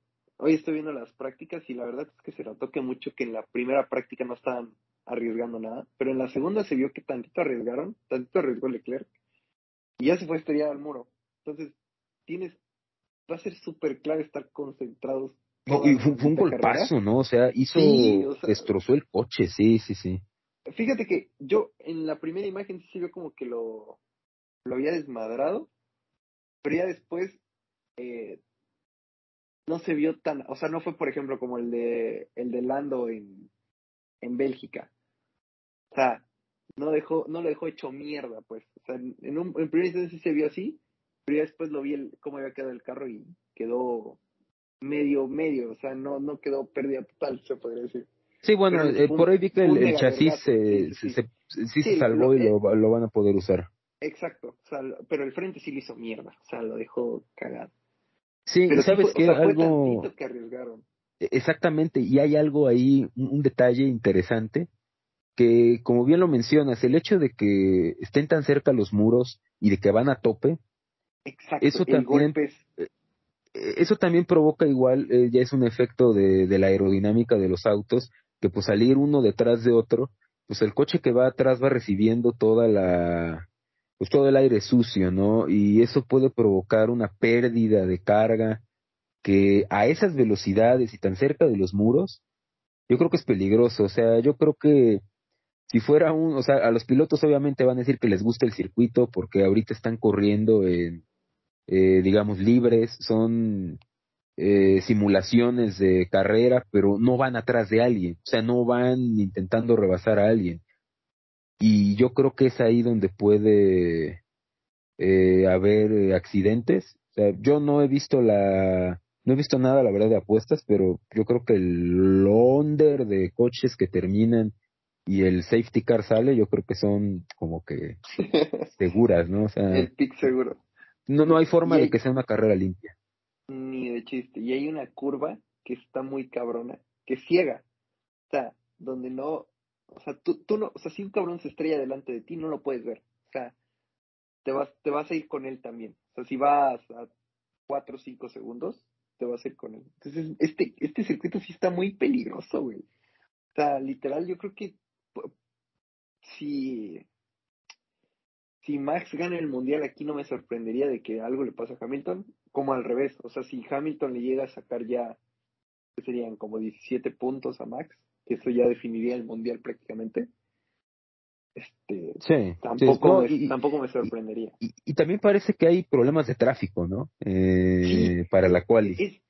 Hoy estoy viendo las prácticas y la verdad es que se notó que mucho que en la primera práctica no estaban arriesgando nada, pero en la segunda se vio que tantito arriesgaron, tantito arriesgó Leclerc y ya se fue a estrellar al muro. Entonces, tienes, va a ser súper clave estar concentrados. y fue, un golpazo, ¿no? O sea, hizo, destrozó el coche, sí, sí, sí. Fíjate que yo en la primera imagen sí se vio como que lo, lo había desmadrado, pero ya después eh, no se vio tan, o sea, no fue por ejemplo como el de el de Lando en, en Bélgica. O sea, no dejó, no lo dejó hecho mierda, pues. O sea, en, un, en primer instante sí se vio así, pero ya después lo vi el, cómo había quedado el carro y quedó medio, medio, o sea, no, no quedó pérdida total, se podría decir. Sí, bueno, eh, por ahí vi que el, chasis se, sí, se, sí, se salvó y lo, lo, van a poder usar. Exacto, o sea, pero el frente sí le hizo mierda, o sea, lo dejó cagado. Sí, sabes que algo e, exactamente y hay algo ahí un, detalle interesante que como bien lo mencionas el hecho de que estén tan cerca los muros y de que van a tope Exacto, eso también e, eso también provoca igual eh, ya es un efecto de, de la aerodinámica de los autos que pues salir uno detrás de otro pues el coche que va atrás va recibiendo toda la pues todo el aire sucio, ¿no? Y eso puede provocar una pérdida de carga que a esas velocidades y tan cerca de los muros, yo creo que es peligroso. O sea, yo creo que si fuera un, o sea, a los pilotos obviamente van a decir que les gusta el circuito porque ahorita están corriendo en, eh, digamos, libres, son eh, simulaciones de carrera, pero no van atrás de alguien, o sea, no van intentando rebasar a alguien. Y yo creo que es ahí donde puede eh, haber accidentes. O sea, yo no he visto la, no he visto nada, la verdad, de apuestas, pero yo creo que el under de coches que terminan y el safety car sale, yo creo que son como que seguras, ¿no? O sea, el pick seguro. No, no hay forma de que sea una carrera limpia. Ni de chiste. Y hay una curva que está muy cabrona, que ciega. O sea, donde no, o sea, tú, tú no, o sea, si un cabrón se estrella delante de ti, no lo puedes ver. O sea, te vas, te vas a ir con él también. O sea, si vas a 4 o 5 segundos, te vas a ir con él. Entonces, este, este circuito sí está muy peligroso, güey. O sea, literal, yo creo que si, si Max gana el mundial aquí no me sorprendería de que algo le pase a Hamilton, como al revés. O sea, si Hamilton le llega a sacar ya, que serían como 17 puntos a Max, que eso ya definiría el mundial prácticamente. Este, sí, tampoco, me, tampoco me sorprendería. Y, también parece que hay problemas de tráfico, ¿no? Eh, para la cual. Es,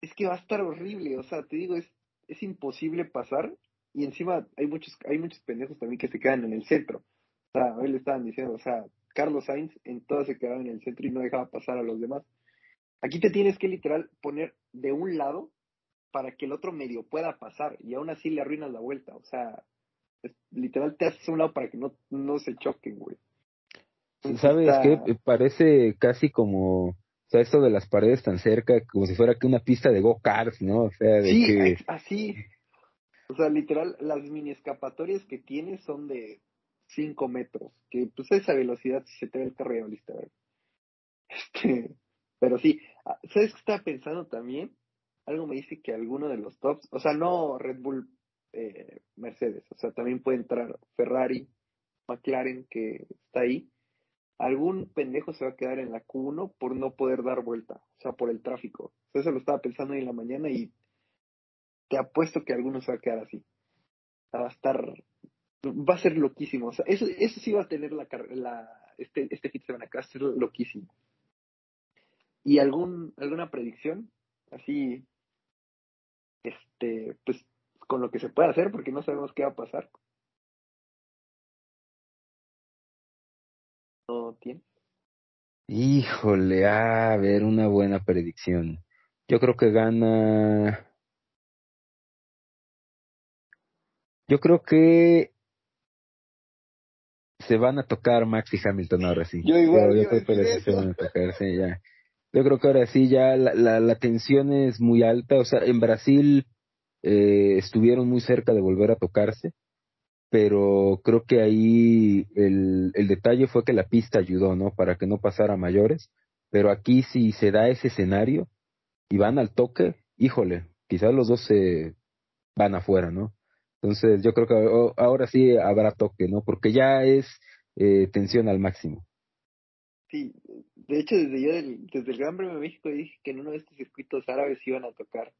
es que va a estar horrible, o sea, te digo, es, es imposible pasar y encima hay muchos, hay muchos pendejos también que se quedan en el centro. O sea, hoy le estaban diciendo, o sea, Carlos Sainz en todo se quedaba en el centro y no dejaba pasar a los demás. Aquí te tienes que literal poner de un lado para que el otro medio pueda pasar y aún así le arruinas la vuelta. O sea, literal te haces a un lado para que no, no se choquen, güey. ¿Sabes qué? Parece casi como, o sea, esto de las paredes tan cerca, como si fuera que una pista de go-karts, ¿no? O sea, de sí, que... así. O sea, literal, las mini escapatorias que tiene son de 5 metros, que pues esa velocidad se te ve el carro listo, Este, pero sí, ah, ¿sabes qué estaba pensando también? Algo me dice que alguno de los tops, o sea, no Red Bull, eh, Mercedes, o sea, también puede entrar Ferrari, McLaren, que está ahí. Algún pendejo se va a quedar en la Q1 por no poder dar vuelta, o sea, por el tráfico. eso lo estaba pensando hoy en la mañana y te apuesto que algunos va a quedar así. Va a estar, va a ser loquísimo. O sea, eso, eso sí va a tener la, la este, este hit se van a ser loquísimo. ¿Y algún, alguna predicción? Así, este, pues, con lo que se puede hacer, porque no sabemos qué va a pasar. ¿No tiene? Híjole, a ver, una buena predicción. Yo creo que gana Yo creo que se van a tocar Max y Hamilton ahora sí. Yo igual. Yo, creo que se van a tocar, sí, ya. Yo creo que ahora sí ya la, la, la tensión es muy alta. O sea, en Brasil eh, estuvieron muy cerca de volver a tocarse, pero creo que ahí el, el detalle fue que la pista ayudó, ¿no? Para que no pasara mayores. Pero aquí si se da ese escenario y van al toque, híjole, quizás los dos se van afuera, ¿no? Entonces yo creo que ahora sí habrá toque, ¿no? Porque ya es eh, tensión al máximo. Sí, de hecho desde yo del, desde el Gran Premio de México dije que en uno de estos circuitos árabes iban a tocar.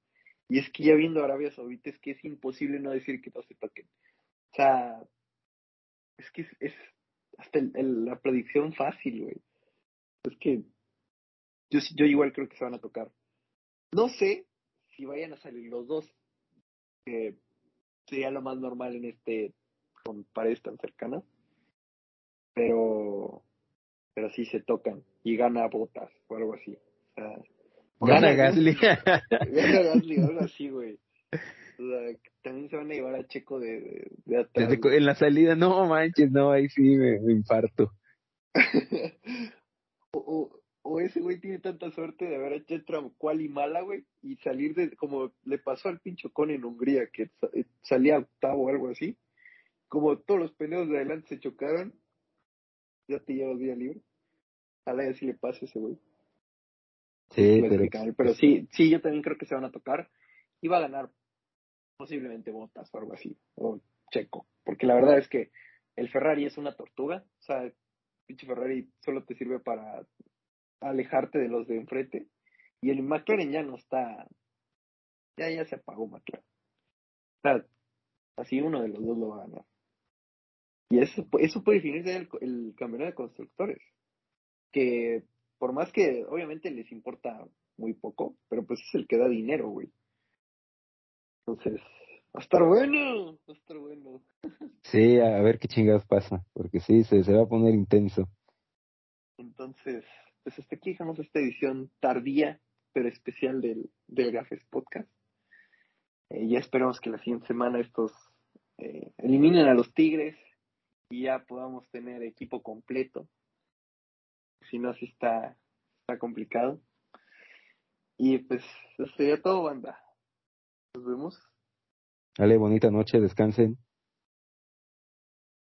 Y es que ya viendo Arabia Saudita es que es imposible no decir que no se toquen. O sea, es que es, hasta la predicción fácil, güey. Es que yo, yo igual creo que se van a tocar. No sé si vayan a salir los dos. Eh, sería lo más normal en este con paredes tan cercanas. Pero pero sí se tocan y gana botas o algo así. O sea, gana, Gasly. gana Gasly algo así, güey. O sea, también se van a llevar a Checo de, de, atrás. en la salida, no manches, no, ahí sí me, me infarto. o, o, o ese güey tiene tanta suerte de haber hecho cual y mala, güey, y salir de, como le pasó al pincho con en Hungría, que eh, salía octavo o algo así, como todos los pendejos de adelante se chocaron, ya te llevas día libre. A la si le pasa a ese güey. Sí, pero, sí, sí, yo también creo que se van a tocar y va a ganar posiblemente Botas o algo así, o Checo, porque la verdad es que el Ferrari es una tortuga, o sea, el pinche Ferrari solo te sirve para alejarte de los de enfrente. Y el McLaren ya no está, ya, ya se apagó McLaren. O sea, así uno de los dos lo va a ganar. Y eso, eso puede definir el, el campeonato de constructores. Que por más que obviamente les importa muy poco, pero pues es el que da dinero, güey. Entonces, va a estar bueno, va a estar bueno. Sí, a ver qué chingados pasa, porque sí, se, se va a poner intenso. Entonces, pues hasta aquí dejamos esta edición tardía pero especial del, del Gafes Podcast. Eh, ya esperamos que la siguiente semana estos eh, eliminen a los Tigres y ya podamos tener equipo completo. Si no, así está, está complicado. Y pues eso sería todo, banda. Nos vemos. Dale, bonita noche, descansen.